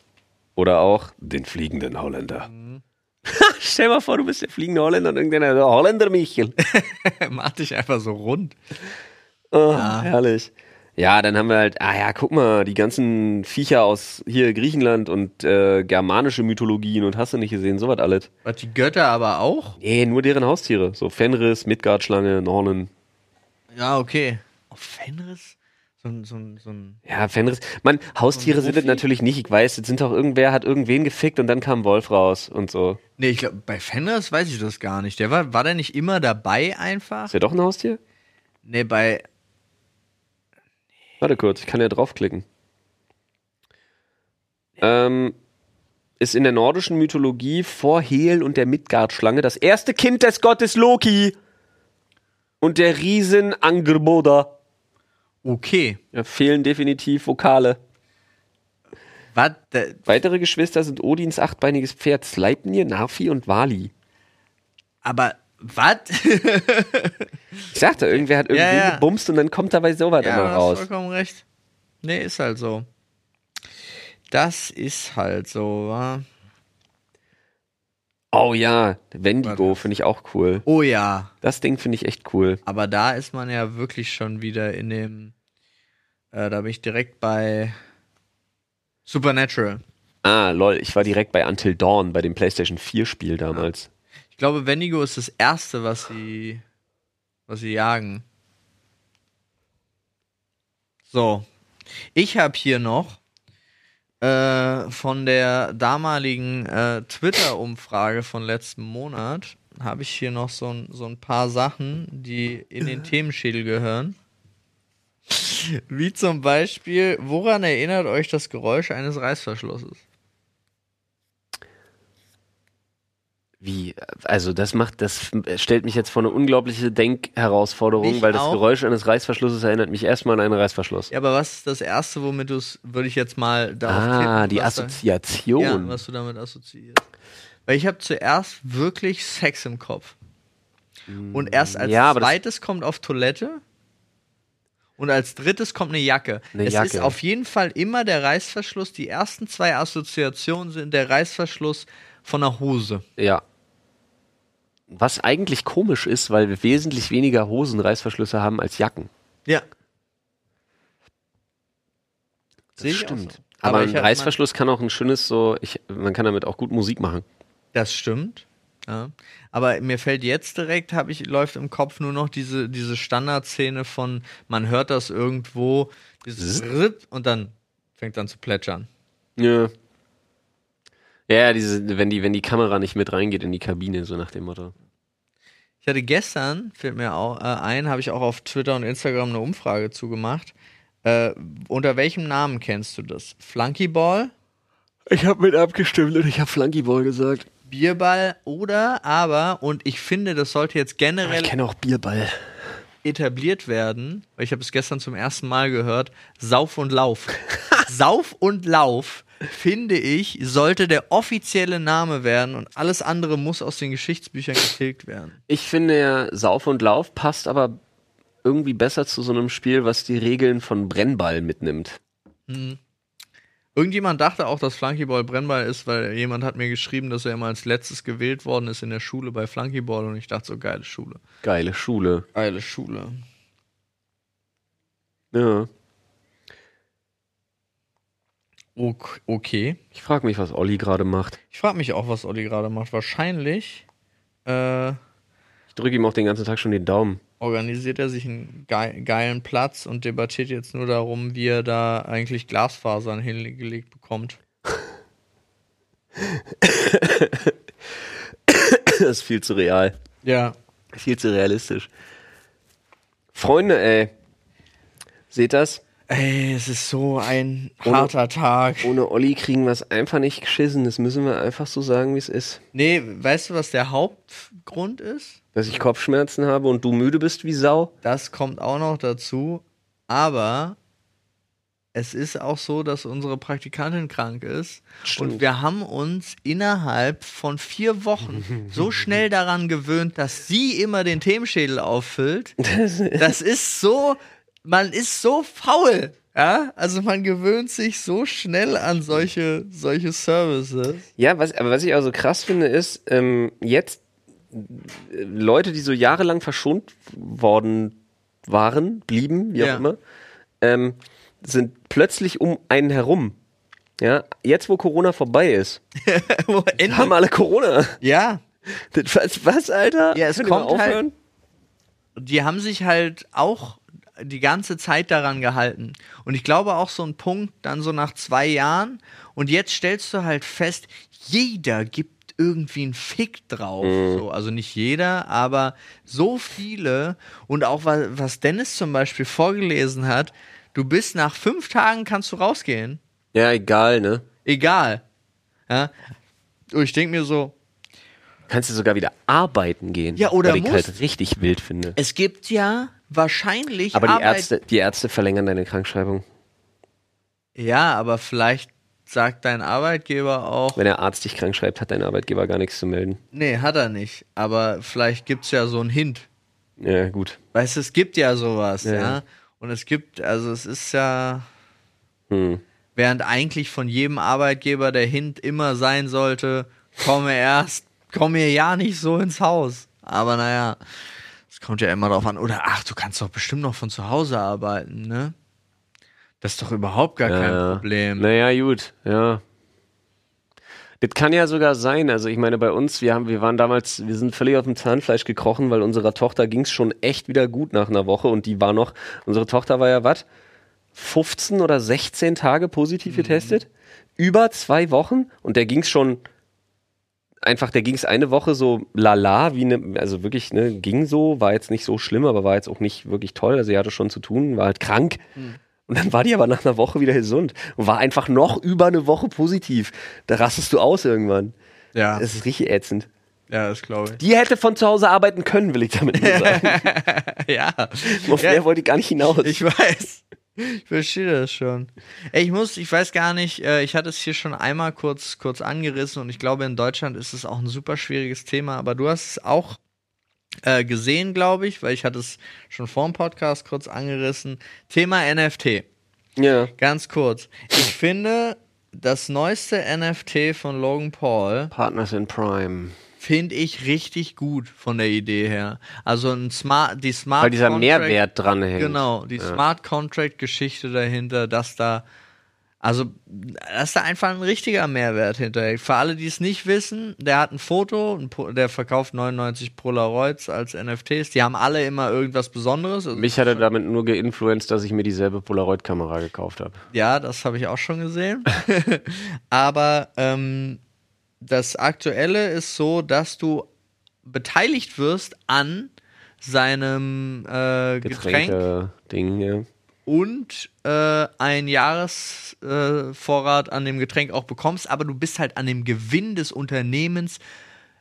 Oder auch den fliegenden Holländer. Mhm. Stell mal vor, du bist der fliegende Holländer und irgendeiner der Holländer Michel. Mach dich einfach so rund. Oh, Herrlich. Ja, dann haben wir halt, ah ja, guck mal, die ganzen Viecher aus hier Griechenland und äh, germanische Mythologien und hast du nicht gesehen, sowas alles. Was die Götter aber auch? Nee, nur deren Haustiere. So Fenris, Midgard-Schlange, Nornen. Ja, okay. Auf Fenris? So ein, so ein, so ein. Ja, Fenris. Man, Haustiere Und sind Rufi? natürlich nicht. Ich weiß, jetzt sind doch irgendwer hat irgendwen gefickt und dann kam Wolf raus und so. Nee, ich glaube, bei Fenris weiß ich das gar nicht. Der war, war der nicht immer dabei einfach? Ist der doch ein Haustier? Nee, bei. Warte kurz, ich kann ja draufklicken. Ähm, ist in der nordischen Mythologie vor Hel und der Midgard-Schlange das erste Kind des Gottes Loki und der Riesen Angerboda. Okay. Ja, fehlen definitiv Vokale. Was? Der- Weitere Geschwister sind Odins achtbeiniges Pferd Sleipnir, Narfi und Vali. Aber was? Ich sagte, irgendwer hat irgendwen Ja, ja. gebumst und dann kommt dabei sowas ja, immer du hast raus. vollkommen recht. Nee, ist halt so. Das ist halt so, wa? Oh ja, Wendigo finde ich auch cool. Oh ja. Das Ding finde ich echt cool. Aber da ist man ja wirklich schon wieder in dem. Äh, da bin ich direkt bei Supernatural. Ah, lol, ich war direkt bei Until Dawn, bei dem PlayStation 4 Spiel damals. Ich glaube, Wendigo ist das erste, was sie, was sie jagen. So. Ich habe hier noch äh, von der damaligen äh, Twitter-Umfrage von letzten Monat habe ich hier noch so ein, so ein paar Sachen, die in den Themenschädel gehören. Wie zum Beispiel, woran erinnert euch das Geräusch eines Reißverschlusses? Wie? Also das macht, das stellt mich jetzt vor eine unglaubliche Denkherausforderung, Mich weil das auch. Geräusch eines Reißverschlusses erinnert mich erstmal an einen Reißverschluss. Ja, aber was ist das Erste, womit du es, würde ich jetzt mal darauf ah, tippen, die was da- Assoziation. Ja, was du damit assoziierst. Weil ich habe zuerst wirklich Sex im Kopf. Und erst als Ja, zweites kommt auf Toilette. Und als drittes kommt eine Jacke. Eine es Jacke. ist auf jeden Fall immer der Reißverschluss. Die ersten zwei Assoziationen sind der Reißverschluss von einer Hose. Ja. Was eigentlich komisch ist, weil wir wesentlich weniger Hosenreißverschlüsse haben als Jacken. Ja. Das Sehe stimmt. so. Aber, Aber ein Reißverschluss kann auch ein schönes so, ich, man kann damit auch gut Musik machen. Das stimmt. Ja. Aber mir fällt jetzt direkt, habe ich, läuft im Kopf nur noch diese, diese Standardszene von, man hört das irgendwo, dieses Ritt und dann fängt dann zu plätschern. Ja. Ja, diese, wenn die, wenn die Kamera nicht mit reingeht in die Kabine, so nach dem Motto. Ich hatte gestern, fällt mir auch äh, ein, habe ich auch auf Twitter und Instagram eine Umfrage zugemacht. Äh, unter welchem Namen kennst du das? Flunkyball, Ich habe mit abgestimmt und ich habe Flunkyball gesagt. Bierball oder aber, und ich finde, das sollte jetzt generell Ich kenne auch Bierball. etabliert werden, weil ich habe es gestern zum ersten Mal gehört, Sauf und Lauf. Sauf und Lauf, finde ich, sollte der offizielle Name werden und alles andere muss aus den Geschichtsbüchern getilgt werden. Ich finde ja, Sauf und Lauf passt aber irgendwie besser zu so einem Spiel, was die Regeln von Brennball mitnimmt. Irgendjemand dachte auch, dass Flunkyball brennbar ist, weil jemand hat mir geschrieben, dass er immer als letztes gewählt worden ist in der Schule bei Flunkyball und ich dachte so, geile Schule. Geile Schule. Geile Schule. Ja. Okay. Ich frage mich, was Olli gerade macht. Ich frage mich auch, was Olli gerade macht. Wahrscheinlich äh, Ich drücke ihm auch den ganzen Tag schon den Daumen. organisiert er sich einen gei geilen Platz und debattiert jetzt nur darum, wie er da eigentlich Glasfasern hingelegt bekommt. Das ist viel zu real. Ja. Viel zu realistisch. Freunde, ey. Seht das? Ey, es ist so ein Ohne- harter Tag. Ohne Olli kriegen wir es einfach nicht geschissen. Das müssen wir einfach so sagen, wie es ist. Nee, weißt du, was der Hauptgrund ist? Dass ich Kopfschmerzen habe und du müde bist wie Sau. Das kommt auch noch dazu. Aber es ist auch so, dass unsere Praktikantin krank ist. Stimmt. Und wir haben uns innerhalb von vier Wochen so schnell daran gewöhnt, dass sie immer den Themenschädel auffüllt. Das ist so, man ist so faul. Ja, also man gewöhnt sich so schnell an solche, solche Services. Ja, was, aber was ich auch so krass finde, ist, ähm, jetzt äh, Leute, die so jahrelang verschont worden waren, blieben, wie Ja. auch immer, ähm, sind plötzlich um einen herum. Ja, jetzt wo Corona vorbei ist, haben alle Corona. ja, Das- Was, was Alter? Ja, es kommt halt- aufhören? die haben sich halt auch die ganze Zeit daran gehalten. Und ich glaube auch so ein Punkt, dann so nach zwei Jahren. Und jetzt stellst du halt fest, jeder gibt irgendwie einen Fick drauf. So, also nicht jeder, aber so viele. Und auch was, was Dennis zum Beispiel vorgelesen hat, du bist nach fünf Tagen kannst du rausgehen. Ja, egal, ne? Egal. Ja. Und ich denke mir so, Kannst du sogar wieder arbeiten gehen. Ja, oder Was ich halt richtig wild finde. es gibt ja wahrscheinlich Aber die Ärzte, die Ärzte verlängern deine Krankschreibung. Ja, aber vielleicht sagt dein Arbeitgeber auch, Wenn der Arzt dich krank schreibt, hat dein Arbeitgeber gar nichts zu melden. nee, hat er nicht. Aber vielleicht gibt's ja so einen Hint. Ja, gut. Weißt du, es gibt ja sowas, Ja. ja. Und es gibt, also es ist ja, Hm. während eigentlich von jedem Arbeitgeber der Hint immer sein sollte, komme erst, komme ja nicht so ins Haus. Aber naja, es kommt ja immer drauf an. Oder ach, du kannst doch bestimmt noch von zu Hause arbeiten, ne? Das ist doch überhaupt gar kein Ja. Problem. Naja, gut, ja. Das kann ja sogar sein. Also ich meine, bei uns, wir haben, wir waren damals, wir sind völlig auf dem Zahnfleisch gekrochen, weil unserer Tochter ging es schon echt wieder gut nach einer Woche und die war noch, unsere Tochter war ja was? 15 oder 16 Tage positiv getestet? Über zwei Wochen und der ging es schon einfach, der ging es eine Woche so lala, wie ne, also wirklich, ne, ging so, war jetzt nicht so schlimm, aber war jetzt auch nicht wirklich toll. Also sie hatte schon zu tun, war halt krank. Und dann war die aber nach einer Woche wieder gesund und war einfach noch über eine Woche positiv. Da rastest du aus irgendwann. Ja. Das ist richtig ätzend. Ja, das glaube Die hätte von zu Hause arbeiten können, will ich damit nur sagen. ich. ja. Auf Ja. der wollte ich gar nicht hinaus. Ich weiß. Ich verstehe das schon. Ey, ich muss, ich weiß gar nicht, äh, ich hatte es hier schon einmal kurz, kurz angerissen und ich glaube, in Deutschland ist es auch ein super schwieriges Thema, aber du hast es auch äh, gesehen, glaube ich, weil ich hatte es schon vor dem Podcast kurz angerissen. Thema NFT. ja. Ganz kurz. Ich finde, das neueste NFT von Logan Paul Partners in Prime. Finde ich richtig gut von der Idee her. Also ein Smart, die Smart Weil dieser Contract- Mehrwert dran hängt. Genau, die Smart Contract Geschichte dahinter, dass da also dass da einfach ein richtiger Mehrwert hinterhängt. Für alle, die es nicht wissen, der hat ein Foto, der verkauft 99 Polaroids als NFTs. Die haben alle immer irgendwas Besonderes. Also, Mich hat er damit nur geinfluenced, dass ich mir dieselbe Polaroid-Kamera gekauft habe. ja, das habe ich auch schon gesehen. Aber ähm, das Aktuelle ist so, dass du beteiligt wirst an seinem äh, Getränk Getränke-Ding, ja. und äh, ein Jahresvorrat äh, an dem Getränk auch bekommst, aber du bist halt an dem Gewinn des Unternehmens,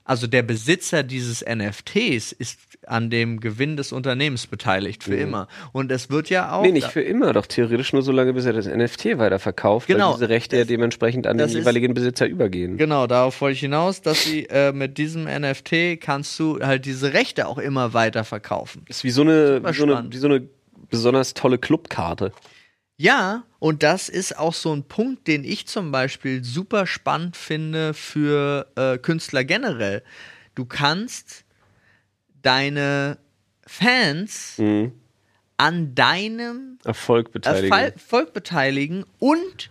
also der Besitzer dieses NFTs ist an dem Gewinn des Unternehmens beteiligt für immer. Und es wird ja auch. Nee, nicht für immer, doch theoretisch nur so lange, bis er das NFT weiterverkauft, Genau. weil diese Rechte ja dementsprechend an den das ist- jeweiligen Besitzer übergehen. Genau, darauf wollte ich hinaus, dass sie äh, mit diesem NFT kannst du halt diese Rechte auch immer weiter verkaufen. ist wie so eine, wie so eine, wie so eine besonders tolle Clubkarte. Ja, und das ist auch so ein Punkt, den ich zum Beispiel super spannend finde für äh, Künstler generell. Du kannst deine Fans Mhm. an deinem Erfolg beteiligen. Erfol- Erfolg beteiligen und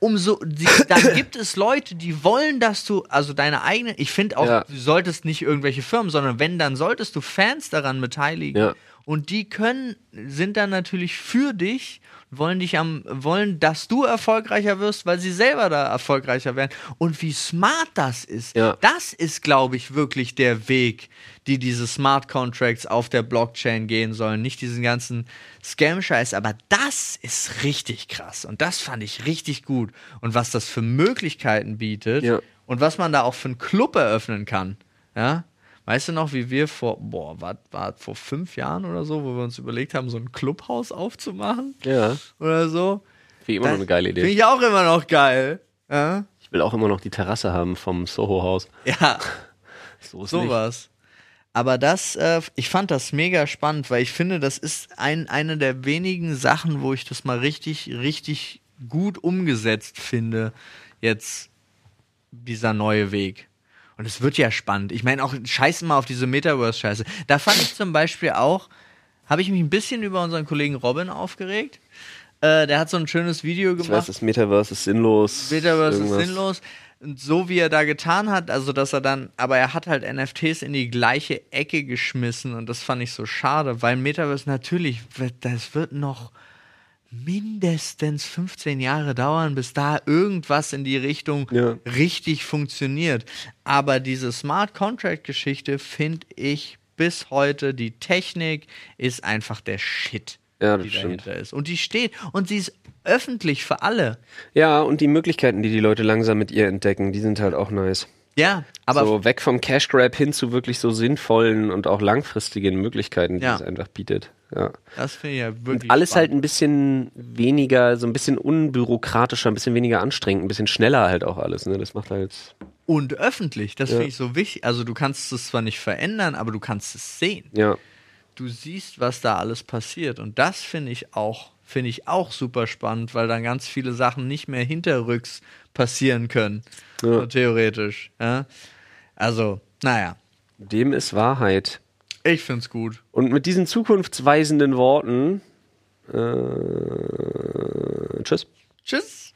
umso, dann gibt es Leute, die wollen, dass du, also deine eigene, ich finde auch, Ja. du solltest nicht irgendwelche Firmen, sondern wenn, dann solltest du Fans daran beteiligen. Ja. Und die können, sind dann natürlich für dich, wollen dich am, wollen, dass du erfolgreicher wirst, weil sie selber da erfolgreicher werden. Und wie smart das ist, Ja. das ist, glaube ich, wirklich der Weg, die diese Smart Contracts auf der Blockchain gehen sollen. Nicht diesen ganzen Scam-Scheiß, aber das ist richtig krass. Und das fand ich richtig gut. Und was das für Möglichkeiten bietet Ja. und was man da auch für einen Club eröffnen kann. Ja. Weißt du noch, wie wir vor, boah, war, war vor fünf Jahren oder so, wo wir uns überlegt haben, so ein Clubhaus aufzumachen Ja, oder so? wie immer noch eine geile Finde Idee. ich auch immer noch geil. Ja, Ich will auch immer noch die Terrasse haben vom Soho-Haus. ja So ist sowas. Aber das, äh, ich fand das mega spannend, weil ich finde, das ist ein, eine der wenigen Sachen, wo ich das mal richtig, richtig gut umgesetzt finde. Jetzt dieser neue Weg. Und es wird ja spannend. Ich meine auch, scheißen mal auf diese Metaverse-Scheiße. Da fand ich zum Beispiel auch, habe ich mich ein bisschen über unseren Kollegen Robin aufgeregt. Äh, der hat so ein schönes Video Ich weiß, gemacht. das Metaverse ist sinnlos. Metaverse ist irgendwas. sinnlos. Und so wie er da getan hat, also dass er dann, aber er hat halt NFTs in die gleiche Ecke geschmissen und das fand ich so schade, weil Metaverse natürlich, das wird noch mindestens 15 Jahre dauern, bis da irgendwas in die Richtung Ja. richtig funktioniert. Aber diese Smart Contract Geschichte finde ich bis heute, die Technik ist einfach der Shit, Ja, die stimmt. dahinter ist. Und die steht und sie ist öffentlich für alle. Ja, und die Möglichkeiten, die die Leute langsam mit ihr entdecken, die sind halt auch nice. Ja, aber so weg vom Cash Grab hin zu wirklich so sinnvollen und auch langfristigen Möglichkeiten, die Ja. es einfach bietet. Ja. das finde ich ja wirklich. Und alles halt spannend. ein bisschen weniger, so ein bisschen unbürokratischer, ein bisschen weniger anstrengend, ein bisschen schneller halt auch alles. Ne? Das macht halt. Und öffentlich, das Ja. finde ich so wichtig. Also, du kannst es zwar nicht verändern, aber du kannst es sehen. Ja. Du siehst, was da alles passiert. Und das finde ich auch, finde ich auch super spannend, weil dann ganz viele Sachen nicht mehr hinterrücks passieren können. Ja. So theoretisch. Ja? Also, naja, Dem ist Wahrheit. ich finde es gut. Und mit diesen zukunftsweisenden Worten. Äh, tschüss. Tschüss.